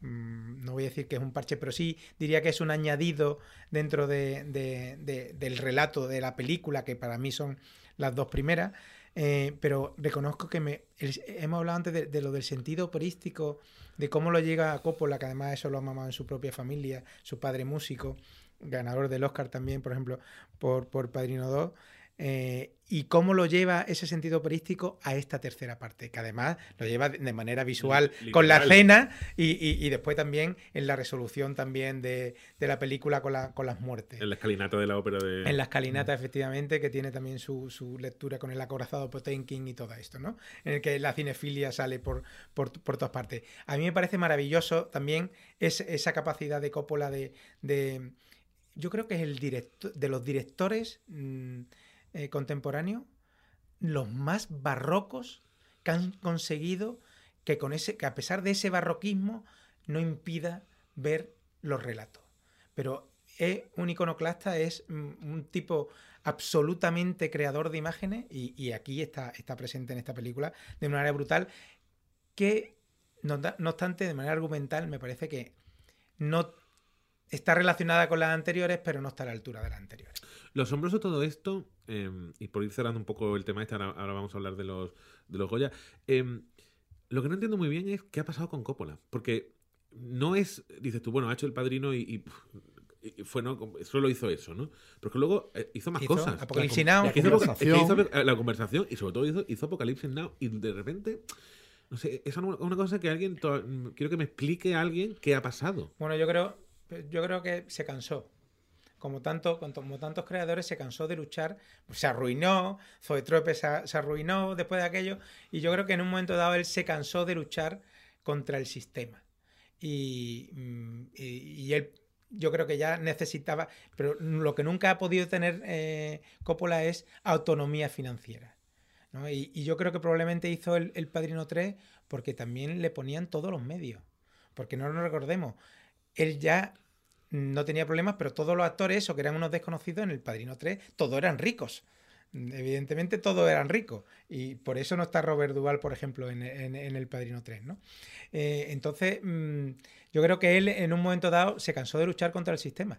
mm, No voy a decir que es un parche, pero sí diría que es un añadido dentro de- de- de- del relato de la película, que para mí son las dos primeras. Eh, pero reconozco que me hemos hablado antes de, de lo del sentido operístico, de cómo lo llega a Coppola, que además eso lo ha mamado en su propia familia, su padre músico, ganador del Oscar también, por ejemplo, por, por Padrino 2, eh, y cómo lo lleva ese sentido operístico a esta tercera parte, que además lo lleva de- manera visual con la cena y, y- y después también en la resolución también de, de la película con, la- con las muertes. En la escalinata de la ópera de. En la escalinata, efectivamente, que tiene también su, su lectura con el acorazado Potemkin y todo esto, ¿no? En el que la cinefilia sale por, por, por todas partes. A mí me parece maravilloso también es- esa capacidad de Coppola de, de- Yo creo que es el director de los directores mm, eh, contemporáneos los más barrocos que han conseguido que con ese que a pesar de ese barroquismo no impida ver los relatos. Pero es un iconoclasta, es mm, un tipo absolutamente creador de imágenes y, y aquí está, está presente en esta película de una manera brutal que, no, obstante, de manera argumental me parece que no está relacionada con las anteriores, pero no está a la altura de las anteriores. Lo asombroso de todo esto, eh, y por ir cerrando un poco el tema este, ahora, ahora vamos a hablar de los, de los Goya. eh, lo que no entiendo muy bien es qué ha pasado con Coppola. Porque no es, dices tú, bueno, ha hecho el padrino y, y, fue, no, solo hizo eso, ¿no? Pero que luego eh, hizo más Hizo cosas. Apocalipsis La Now, es que hizo, Apoca- es que hizo la conversación y sobre todo hizo, hizo Apocalipsis Now y de repente, no sé, es una, una cosa que alguien, quiero que me explique a alguien qué ha pasado. Bueno, yo creo, yo creo que se cansó. Como, tanto, como tantos creadores, se cansó de luchar, se arruinó, Zoetrope se, se arruinó después de aquello, y yo creo que en un momento dado él se cansó de luchar contra el sistema. Y, mm, y, él, yo creo que ya necesitaba, pero lo que nunca ha podido tener eh, Coppola es autonomía financiera. ¿no? Y, y yo creo que probablemente hizo el, el Padrino 3 porque también le ponían todos los medios. Porque no nos recordemos, él ya no tenía problemas, pero todos los actores, o que eran unos desconocidos en el Padrino 3, todos eran ricos. Evidentemente todos eran ricos. Y por eso no está Robert Duval, por ejemplo, en, en- el Padrino 3, ¿no? Eh, entonces, mm, yo creo que él en un momento dado se cansó de luchar contra el sistema.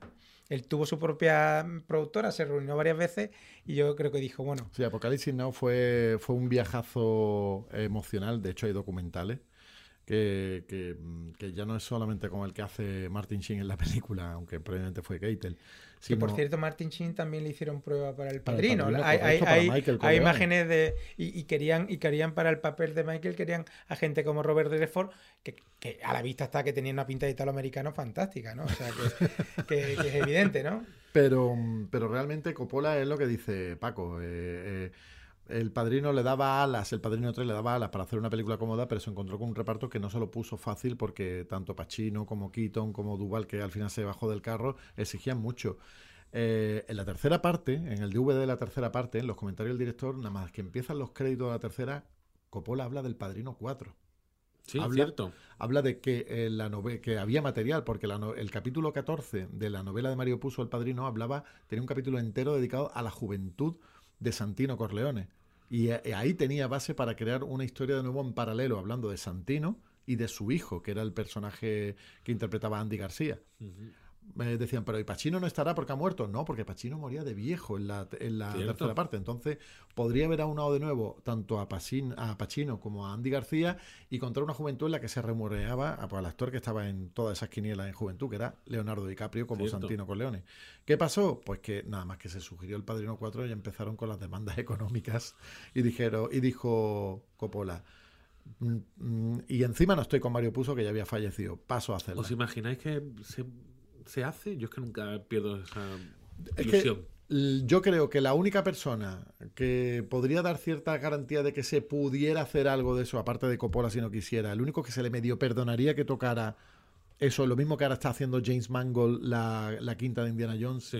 Él tuvo su propia productora, se reunió varias veces y yo creo que dijo, bueno, Sí, Apocalipsis Now fue, fue un viajazo emocional, de hecho hay documentales, que, que, mm, que ya no es solamente como el que hace Martin Sheen en la película, aunque previamente fue Keitel. Que por sino- cierto, Martin Sheen también le hicieron prueba para el Para el padrino. Padrino, hay, hay- para Michael hay imágenes de. Y, y querían, y querían para el papel de Michael, querían a gente como Robert Redford, que, que a la vista está que tenía una pinta de italoamericano fantástica, ¿no? O sea, que es evidente, ¿no? Pero, mm, pero realmente Coppola es lo que dice Paco. eh, eh, el padrino le daba alas, el padrino 3 le daba alas para hacer una película cómoda, pero se encontró con un reparto que no se lo puso fácil porque tanto Pacino como Keaton como Duval, que al final se bajó del carro, exigían mucho. Eh, en la tercera parte, en el DVD de la tercera parte, en los comentarios del director, nada más que empiezan los créditos de la tercera, Coppola habla del Padrino 4. Sí, Habla- cierto. Habla de que, eh, la que había material, porque la no- el capítulo 14 de la novela de Mario Puzo, El Padrino, hablaba, tenía un capítulo entero dedicado a la juventud de Santino Corleone. Y eh, ahí tenía base para crear una historia de nuevo en paralelo, hablando de Santino y de su hijo, que era el personaje que interpretaba Andy García. Me decían, pero ¿y Pacino no estará porque ha muerto? No, porque Pacino moría de viejo en la, en la tercera parte. Entonces, podría haber aunado de nuevo tanto a, Pacin- a Pacino como a Andy García y contar una juventud en la que se remureaba a- pues, al actor que estaba en todas esas quinielas en juventud, que era Leonardo DiCaprio como Cierto. Santino Corleone. ¿Qué pasó? Pues que nada más que se sugirió el Padrino 4 y empezaron con las demandas económicas y dijeron, y dijo Coppola. "Mm, mm, y encima no estoy con Mario Puzo, que ya había fallecido. Paso a hacerla. ¿Os imagináis que se, se hace? Yo es que nunca pierdo esa Es ilusión. que yo creo que la única persona que podría dar cierta garantía de que se pudiera hacer algo de eso, aparte de Coppola si no quisiera, el único que se le medio perdonaría que tocara eso, lo mismo que ahora está haciendo James Mangold, la, la quinta de Indiana Jones, Sí.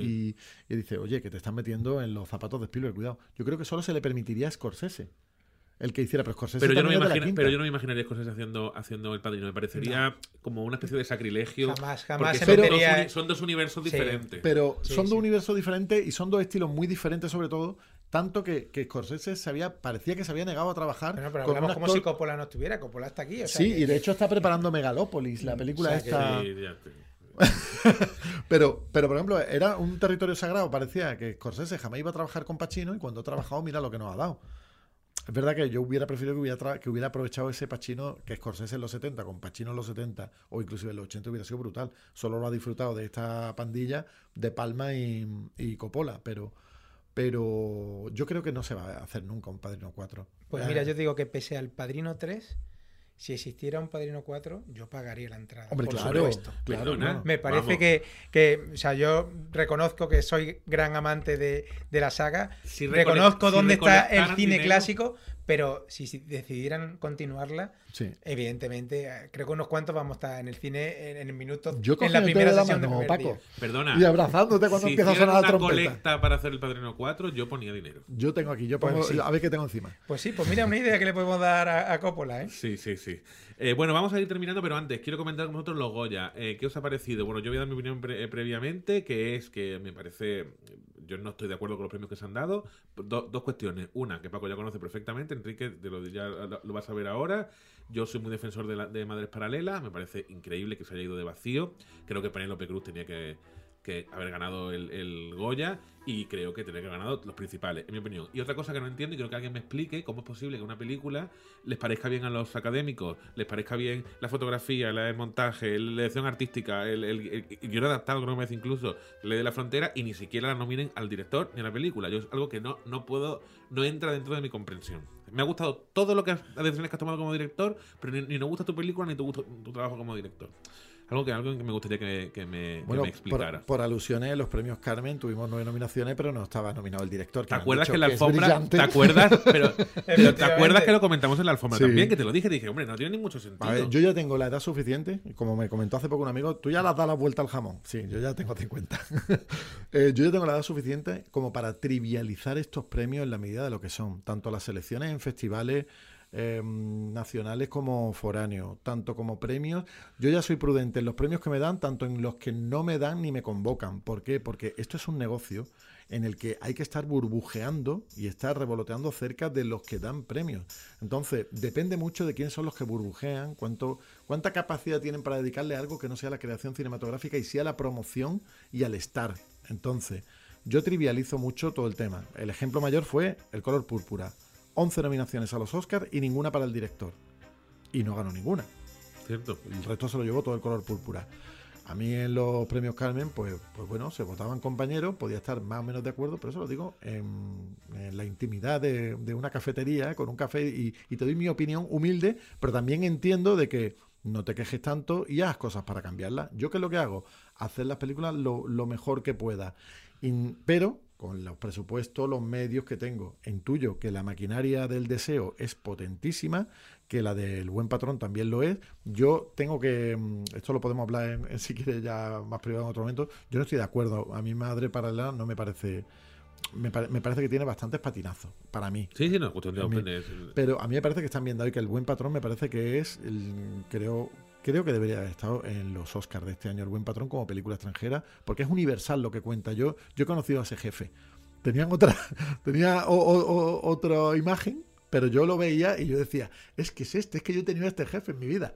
y, y dice, oye, que te están metiendo en los zapatos de Spielberg, cuidado. Yo creo que solo se le permitiría a Scorsese. El que hiciera, pero Scorsese Pero yo, no me imagino- pero yo no me imaginaría Scorsese haciendo, haciendo El Padrino. Me parecería como una especie de sacrilegio. Jamás, jamás son, metería dos, uni- son dos universos Sí. diferentes. Pero Sí, son sí. dos universos diferentes y son dos estilos muy diferentes, sobre todo. Tanto que, que Scorsese se había, parecía que se había negado a trabajar Bueno, pero con hablamos como si Coppola no estuviera. Coppola está aquí. o sea Sí, que- y de hecho está preparando Megalópolis, la película O sea esta. Sí, ya te- Pero, pero, por ejemplo, era un territorio sagrado. Parecía que Scorsese jamás iba a trabajar con Pacino y cuando ha trabajado, mira lo que nos ha dado. Es verdad que yo hubiera preferido que hubiera, que hubiera aprovechado ese Pacino que Scorsese en los 70, con Pacino en los 70 o inclusive en los 80 hubiera sido brutal. Solo lo ha disfrutado de esta pandilla de Palma y, y Coppola, pero, pero yo creo que no se va a hacer nunca un Padrino 4. Pues Eh, mira, yo te digo que pese al Padrino 3, si existiera un Padrino 4, yo pagaría la entrada. Hombre, por claro, supuesto. claro, Perdona. Me parece que, que, o sea, yo reconozco que soy gran amante de, de la saga. Si reconozco si dónde está el cine dinero- clásico, pero si, si decidieran continuarla, Sí. evidentemente, eh, creo que unos cuantos vamos a estar en el cine en, en el minuto, Yo en la primera de la sesión de Paco. día. Perdona. Y abrazándote cuando si empieza a sonar la una trompeta. colecta para hacer El Padrino 4, yo ponía dinero. Yo tengo aquí, yo Pues pongo, sí. a ver qué tengo encima. Pues sí, pues mira una idea que le podemos dar a, a Coppola, ¿eh? Sí, sí, sí. Eh, bueno, vamos a ir terminando, pero antes quiero comentar con vosotros los Goya. Eh, ¿Qué os ha parecido? Bueno, yo voy a dar mi opinión pre- previamente, que es que me parece. Yo no estoy de acuerdo con los premios que se han dado. Do- dos cuestiones. Una, que Paco ya conoce perfectamente, Enrique de lo, ya lo, lo vas a ver ahora. Yo soy muy defensor de, la- de Madres Paralelas. Me parece increíble que se haya ido de vacío. Creo que Penélope Cruz tenía que, que haber ganado el, el Goya y creo que tenía que haber ganado los principales, en mi opinión. Y otra cosa que no entiendo y creo que alguien me explique cómo es posible que una película les parezca bien a los académicos, les parezca bien la fotografía, el montaje, la dirección artística, el, el, el- guion adaptado, que no me parece incluso, le de la frontera y ni siquiera la nominen al director ni a la película. Yo es algo que no, no puedo, no entra dentro de mi comprensión. Me ha gustado todo lo que has, las decisiones que has tomado como director, pero ni, ni nos gusta tu película ni te gusta tu trabajo como director. Algo que, algo que me gustaría que, que me, que Bueno, me explicara. por, por alusiones, los premios Carmen tuvimos nueve nominaciones, pero no estaba nominado el director. ¿Te me han acuerdas que en la alfombra. ¿te acuerdas? Pero, pero ¿te acuerdas que lo comentamos en la alfombra Sí. también? Que te lo dije, te dije, hombre, no tiene ni mucho sentido. A ver, yo ya tengo la edad suficiente, como me comentó hace poco un amigo, tú ya le has dado la vuelta al jamón. Sí, yo ya tengo 50. Eh, yo ya tengo la edad suficiente como para trivializar estos premios en la medida de lo que son, tanto las selecciones en festivales eh, nacionales como foráneos, tanto como premios. Yo ya soy prudente en los premios que me dan, tanto en los que no me dan ni me convocan. ¿Por qué? Porque esto es un negocio en el que hay que estar burbujeando y estar revoloteando cerca de los que dan premios. Entonces, depende mucho de quiénes son los que burbujean, cuánto, cuánta capacidad tienen para dedicarle a algo que no sea la creación cinematográfica y sea la promoción y al estar. Entonces, yo trivializo mucho todo el tema. El ejemplo mayor fue El color púrpura. 11 nominaciones a los Oscars y ninguna para el director. Y no ganó ninguna. Cierto. El resto se lo llevó todo el color púrpura. A mí en los premios Carmen, pues, pues bueno, se votaban compañeros, podía estar más o menos de acuerdo, pero eso lo digo en, en la intimidad de, de una cafetería, con un café, y, y te doy mi opinión humilde, pero también entiendo de que no te quejes tanto y haz cosas para cambiarlas. Yo qué es lo que hago? Hacer las películas lo, lo mejor que pueda. Y- pero con los presupuestos, los medios que tengo, intuyo que la maquinaria del deseo es potentísima, que la del buen patrón también lo es. Yo tengo que, mm, esto lo podemos hablar en, en si quieres ya más privado en otro momento, yo no estoy de acuerdo. A mi madre paralela no me parece, me, pare- me parece que tiene bastantes patinazos, para mí. Sí, sí, no, cuestión de mí-. Pero a mí me parece que están bien dado y que el buen patrón me parece que es, el- creo, creo que debería haber estado en los Oscars de este año, el buen patrón como película extranjera, porque es universal lo que cuenta. Yo, yo he conocido a ese jefe. Tenían otra, tenía o- o- o- otra imagen, pero yo lo veía y yo decía, es que es este, es que yo he tenido a este jefe en mi vida.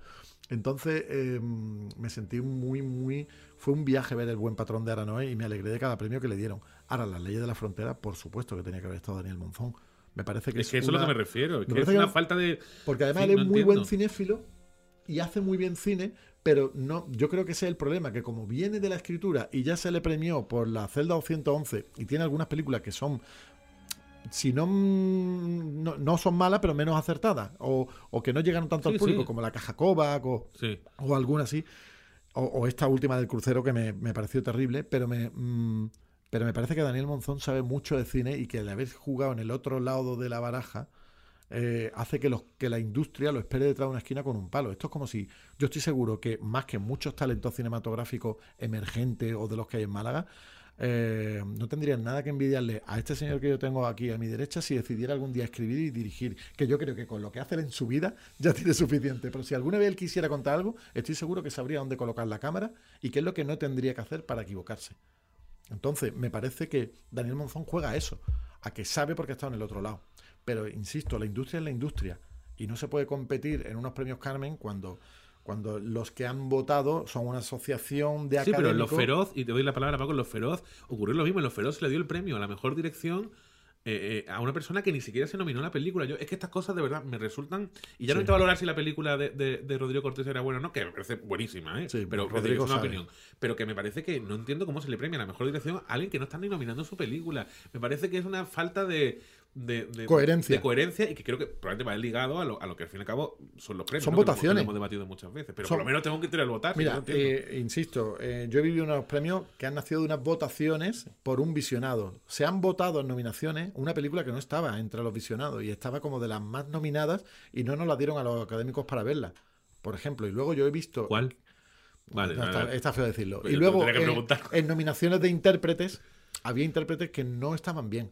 Entonces eh, me sentí muy, muy... Fue un viaje ver el buen patrón de Aranoe y me alegré de cada premio que le dieron. Ahora, las leyes de la frontera, por supuesto que tenía que haber estado Daniel Monzón. Me parece que Es es, que eso es lo que me refiero. Es me que es que- una falta de. porque además Sí, él es no muy buen cinéfilo y hace muy bien cine, pero no, yo creo que ese es el problema, que como viene de la escritura y ya se le premió por la celda 211 y tiene algunas películas que son si no, mm, no, no son malas, pero menos acertadas, o, o que no llegan tanto Sí, al público, sí. como la Caja Kovac o, Sí. o alguna así, o, o esta última del crucero que me, me pareció terrible, pero me, mm, pero me parece que Daniel Monzón sabe mucho de cine y que al haber jugado en el otro lado de la baraja, eh, hace que, los, que la industria lo espere detrás de una esquina con un palo. Esto es como si, yo estoy seguro que más que muchos talentos cinematográficos emergentes o de los que hay en Málaga, eh, no tendrían nada que envidiarle a este señor que yo tengo aquí a mi derecha si decidiera algún día escribir y dirigir, que yo creo que con lo que hace en su vida ya tiene suficiente. Pero si alguna vez él quisiera contar algo, estoy seguro que sabría dónde colocar la cámara y qué es lo que no tendría que hacer para equivocarse. Entonces, me parece que Daniel Monzón juega a eso, a que sabe porque está en el otro lado. Pero, insisto, la industria es la industria y no se puede competir en unos premios Carmen cuando cuando los que han votado son una asociación de Sí, académicos. pero en Los Feroz, y te doy la palabra Paco, en Los Feroz ocurrió lo mismo. En Los Feroz se le dio el premio a la mejor dirección eh, eh, a una persona que ni siquiera se nominó a la película. Yo, es que estas cosas de verdad me resultan. Y ya no Sí. hay que valorar si la película de, de- de Rodrigo Cortés era buena o no, que me parece buenísima, ¿eh? Sí, pero Rodrigo es una sabe. opinión. Pero que me parece que no entiendo cómo se le premia a la mejor dirección a alguien que no está ni nominando su película. Me parece que es una falta de. De- de- Coherencia. de coherencia y que creo que probablemente va ligado a lo, a lo que al fin y al cabo son los premios. Son. Que votaciones. que lo hemos debatido muchas veces. Pero Son- por lo menos tengo criterio al votar. Mira, eh, insisto, eh, yo he vivido unos premios que han nacido de unas votaciones por un visionado. Se han votado en nominaciones una película que no estaba entre los visionados y estaba como de las más nominadas y no nos la dieron a los académicos para verla. Por ejemplo, y luego yo he visto... ¿Cuál? Vale, No, está, está feo decirlo. Pues y luego, que en, preguntar. en nominaciones de intérpretes, había intérpretes que no estaban bien,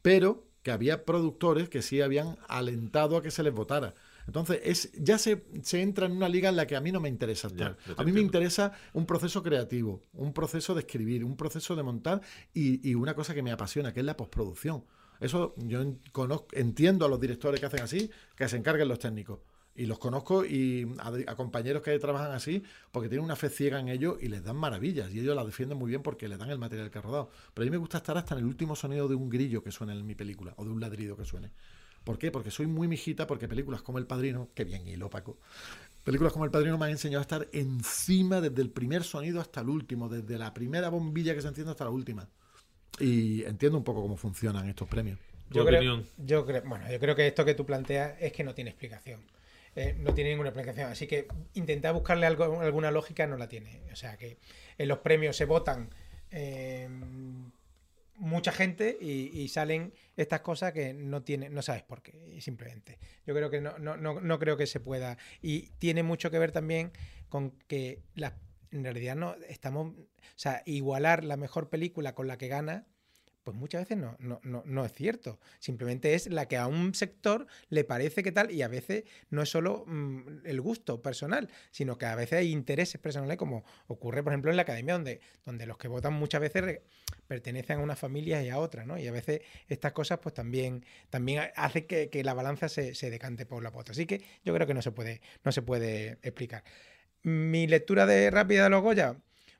pero que había productores que sí habían alentado a que se les votara. Entonces, es, ya se, se entra en una liga en la que a mí no me interesa estar. Ya, a mí me interesa un proceso creativo, un proceso de escribir, un proceso de montar y, y una cosa que me apasiona, que es la postproducción. Eso yo en- conozco, entiendo a los directores que hacen así, que se encarguen los técnicos. Y los conozco y a, a compañeros que trabajan así porque tienen una fe ciega en ellos y les dan maravillas. Y ellos la defienden muy bien porque les dan el material que ha rodado. Pero a mí me gusta estar hasta en el último sonido de un grillo que suene en mi película o de un ladrido que suene. ¿Por qué? Porque soy muy mijita, porque películas como El Padrino, que bien hilo, Paco. Películas como El Padrino me han enseñado a estar encima desde el primer sonido hasta el último, desde la primera bombilla que se enciende hasta la última. Y entiendo un poco cómo funcionan estos premios. Yo creo, yo creo, bueno, yo creo que esto que tú planteas es que no tiene explicación. Eh, no tiene ninguna explicación. Así que intentar buscarle algo, alguna lógica no la tiene. O sea que en los premios se votan eh, mucha gente y, salen estas cosas que no tiene, no sabes por qué, simplemente. Yo creo que no, no, no, no creo que se pueda. Y tiene mucho que ver también con que las en realidad no estamos. O sea, igualar la mejor película con la que gana pues muchas veces no, no, no, no es cierto. Simplemente es la que a un sector le parece que tal, y a veces no es solo mm, el gusto personal, sino que a veces hay intereses personales, como ocurre, por ejemplo, en la academia, donde, donde los que votan muchas veces pertenecen a unas familias y a otras, ¿no? Y a veces estas cosas, pues también, también hace que, que la balanza se, se decante por la otra. Así que yo creo que no se puede, no se puede explicar. Mi lectura de rápida de los Goya.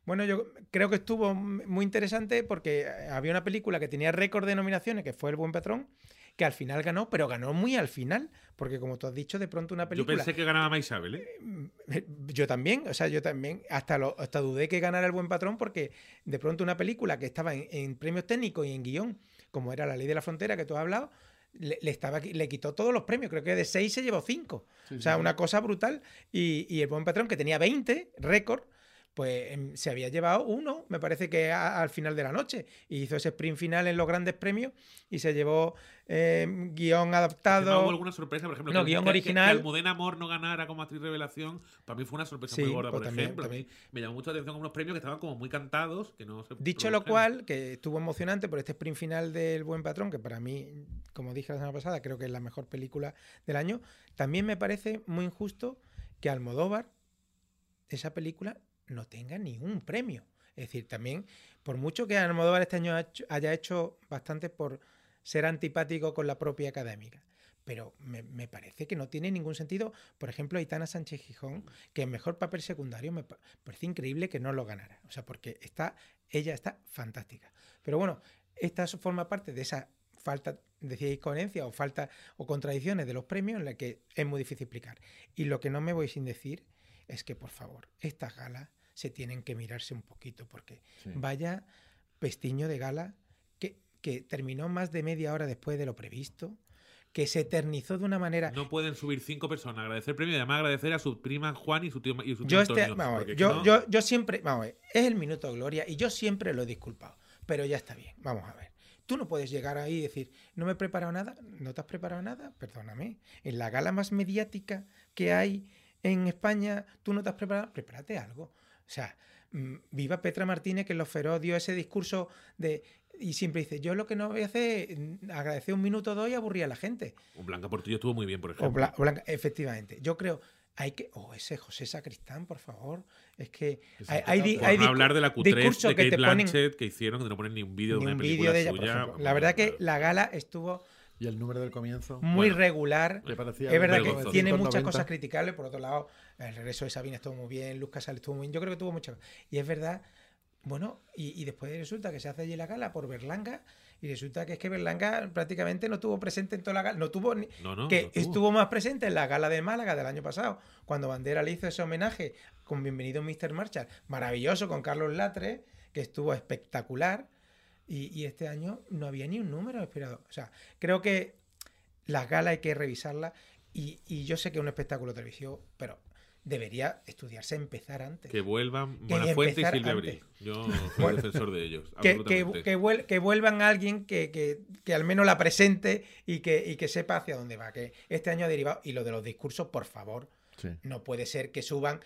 Bueno, yo creo que estuvo muy interesante porque había una película que tenía récord de nominaciones, que fue El Buen Patrón, que al final ganó, pero ganó muy al final, porque como tú has dicho, de pronto una Yo película... pensé que ganaba Maisabel, ¿eh? Yo también, o sea, yo también, hasta, lo, hasta dudé que ganara El Buen Patrón, porque de pronto una película que estaba en, en premios técnicos y en guion, como era La Ley de la Frontera que tú has hablado, le, le estaba, le quitó todos los premios, creo que de 6 se llevó 5. o sea, una cosa brutal. Y, y El Buen Patrón, que tenía 20, récord, pues em, se había llevado uno, me parece que a- al final de la noche. Y hizo ese sprint final en los grandes premios y se llevó eh, guion ¿No adaptado. hubo alguna sorpresa, por ejemplo? No, que, guion que- original. Que, Almudena Amor no ganara como actriz revelación, para mí fue una sorpresa Sí, muy gorda, pues por también, ejemplo. También. me llamó mucho la atención unos premios que estaban como muy cantados, que no se Dicho lo cual, que estuvo emocionante por este sprint final del Buen Patrón, que para mí, como dije la semana pasada, creo que es la mejor película del año, también me parece muy injusto que Almodóvar, esa película, no tenga ni un premio. Es decir, también, por mucho que Almodóvar este año haya hecho bastante por ser antipático con la propia académica. Pero me, parece que no tiene ningún sentido. Por ejemplo, Aitana Sánchez Gijón, que en mejor papel secundario me pa- parece increíble que no lo ganara. O sea, porque está, ella está fantástica. Pero bueno, esta forma parte de esa falta, decíais, coherencia o falta o contradicciones de los premios en la que es muy difícil explicar. Y lo que no me voy sin decir es que, por favor, estas galas se tienen que mirarse un poquito, porque Sí. vaya pestiño de gala que, que terminó más de media hora después de lo previsto, que se eternizó de una manera... No pueden subir cinco personas agradecer el premio y además agradecer a su prima Juan y su tío, y su tío Yo, este, Antonio, vamos a ver, porque yo, no- yo, yo siempre, vamos a ver, es el minuto de gloria y yo siempre lo he disculpado, pero ya está bien, vamos a ver. Tú no puedes llegar ahí y decir, no me he preparado nada, no te has preparado nada, perdóname. En la gala más mediática que hay en España, tú no te has preparado, prepárate algo. O sea, mm, viva Petra Martínez que en Los Feroz dio ese discurso de... Y siempre dice, yo lo que no voy a hacer es mm, agradecer un minuto o dos y aburrir a la gente. O Blanca Portillo estuvo muy bien, por O ejemplo. Bla- o Blanca- efectivamente. Yo creo, hay que... Oh, ese José Sacristán, por favor. Es que hay, hay, di- Por hay no discu- hablar de la Q3 discursos de que Kate te ponen Blanchett que hicieron, que no ponen ni un vídeo de una un película de ella, suya. La verdad que la gala estuvo Y el número del comienzo. muy Bueno, regular. Es verdad que tiene muchas 5,90. cosas criticables. Por otro lado, el regreso de Sabina estuvo muy bien, Luz Casal estuvo muy bien. Yo creo que tuvo muchas Y es verdad, bueno, y, y después resulta que se hace allí la gala por Berlanga. Y resulta que es que Berlanga prácticamente no estuvo presente en toda la gala. No tuvo ni, No, no, que no tuvo. estuvo más presente en la gala de Málaga del año pasado, cuando Bandera le hizo ese homenaje con Bienvenido Mr. Marshall, maravilloso con Carlos Latre, que estuvo espectacular. Y, y este año no había ni un número esperado. O sea, creo que las galas hay que revisarlas. Y, y yo sé que es un espectáculo televisivo, pero debería estudiarse, empezar antes. Que vuelvan Que Buenafuente y Silvia antes. Abril. Yo soy defensor de ellos. que, que, que vuel- que vuelvan a alguien que, que- que al menos la presente y que, y que sepa hacia dónde va. Que este año ha derivado. Y lo de los discursos, por favor, Sí. no puede ser que suban,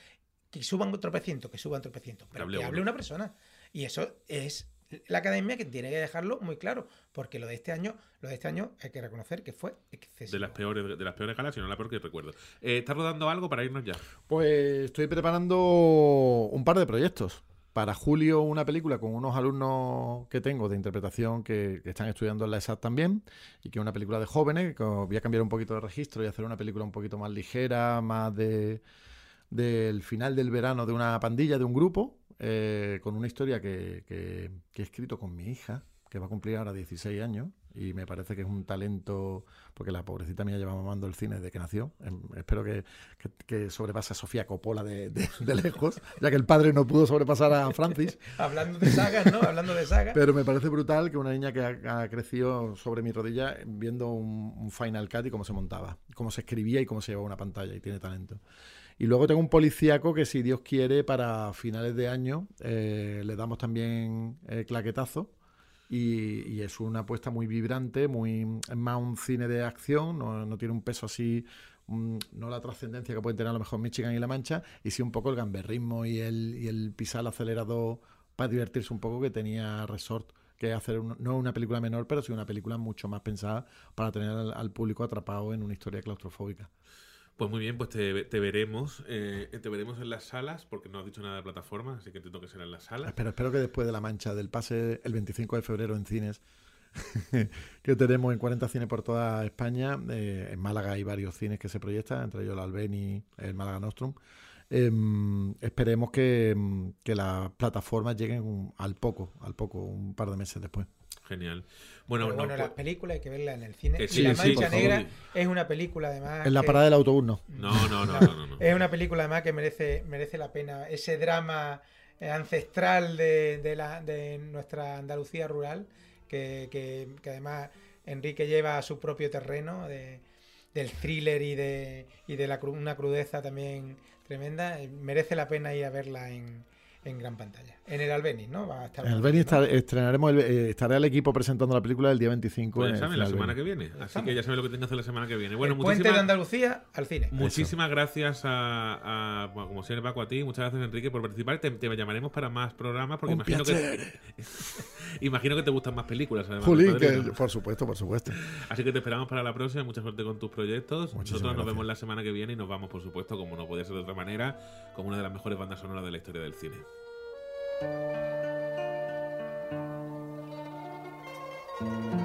que suban tropecientos, que suban tropecientos, pero hable que hable una persona. Y eso es la academia que tiene que dejarlo muy claro, porque lo de este año, lo de este año hay que reconocer que fue excesivo. de las peores de las peores galas, si no la peor que recuerdo. Eh, ¿Estás rodando algo para irnos ya? Pues estoy preparando un par de proyectos. Para julio una película con unos alumnos que tengo de interpretación que, que están estudiando en la ESAT también y que es una película de jóvenes. que voy a cambiar un poquito de registro y hacer una película un poquito más ligera, más de del final del verano de una pandilla, de un grupo, eh, con una historia que, que- que he escrito con mi hija, que va a cumplir ahora 16 años y me parece que es un talento, porque la pobrecita mía lleva mamando el cine desde que nació. Em, espero que, que, que sobrepase a Sofía Coppola de, de- de lejos, ya que el padre no pudo sobrepasar a Francis. Hablando de sagas, ¿no? Hablando de sagas. Pero me parece brutal que una niña que ha, ha crecido sobre mi rodilla viendo un, un Final Cut y cómo se montaba, cómo se escribía y cómo se llevaba una pantalla y tiene talento. Y luego tengo un policíaco que si Dios quiere para finales de año eh, le damos también eh, claquetazo y, y es una apuesta muy vibrante, muy es más un cine de acción, no, no tiene un peso así, mm, no la trascendencia que pueden tener a lo mejor Michigan y La Mancha, y sí un poco el gamberrismo y el, y el pisar el acelerador para divertirse un poco que tenía Resort, que hacer un- no una película menor, pero sí una película mucho más pensada para tener al, al público atrapado en una historia claustrofóbica. Pues muy bien, pues te, te veremos. eh, te veremos en las salas, porque no has dicho nada de plataforma, así que entiendo que será en las salas. Pero espero que después de La Mancha, del pase el 25 de febrero en cines, que tenemos en 40 cines por toda España, eh, en Málaga hay varios cines que se proyectan, entre ellos el Albeni, el Málaga Nostrum. Em, esperemos que, em, que las plataformas lleguen un- al poco, al poco, un par de meses después. Genial. Bueno, Pero bueno, pues- las películas hay que verlas en el cine. Que y La sí, Mancha favor. Negra es una película además. En la que- parada del autobús no. no, no, no, no, no. Es una película además que merece, merece la pena. Ese drama eh, ancestral de, de la, de nuestra Andalucía rural, que, que- que además Enrique lleva a su propio terreno de- del thriller y de, y de la, cru- una crudeza también tremenda. Eh, Merece la pena ir a verla en, en gran pantalla. En el Albeniz, ¿no? Va a estar En el estrenaremos, el, eh, estará el equipo presentando la película el día 25. Pues en ya el saben, la semana que viene. Así Estamos. que ya saben lo que tengo que hacer la semana que viene. Bueno, el puente de muchísimas, Andalucía al cine. muchísimas gracias a, a- bueno, como siempre, Paco, a ti. Muchas gracias, Enrique, por participar. Te, te llamaremos para más programas porque Un imagino que, imagino que te gustan más películas. Además, que- por supuesto, por supuesto. Así que te esperamos para la próxima. Mucha suerte con tus proyectos. Muchísimas Nosotros nos gracias. vemos la semana que viene y nos vamos, por supuesto, como no podía ser de otra manera, con una de las mejores bandas sonoras de la historia del cine. thank you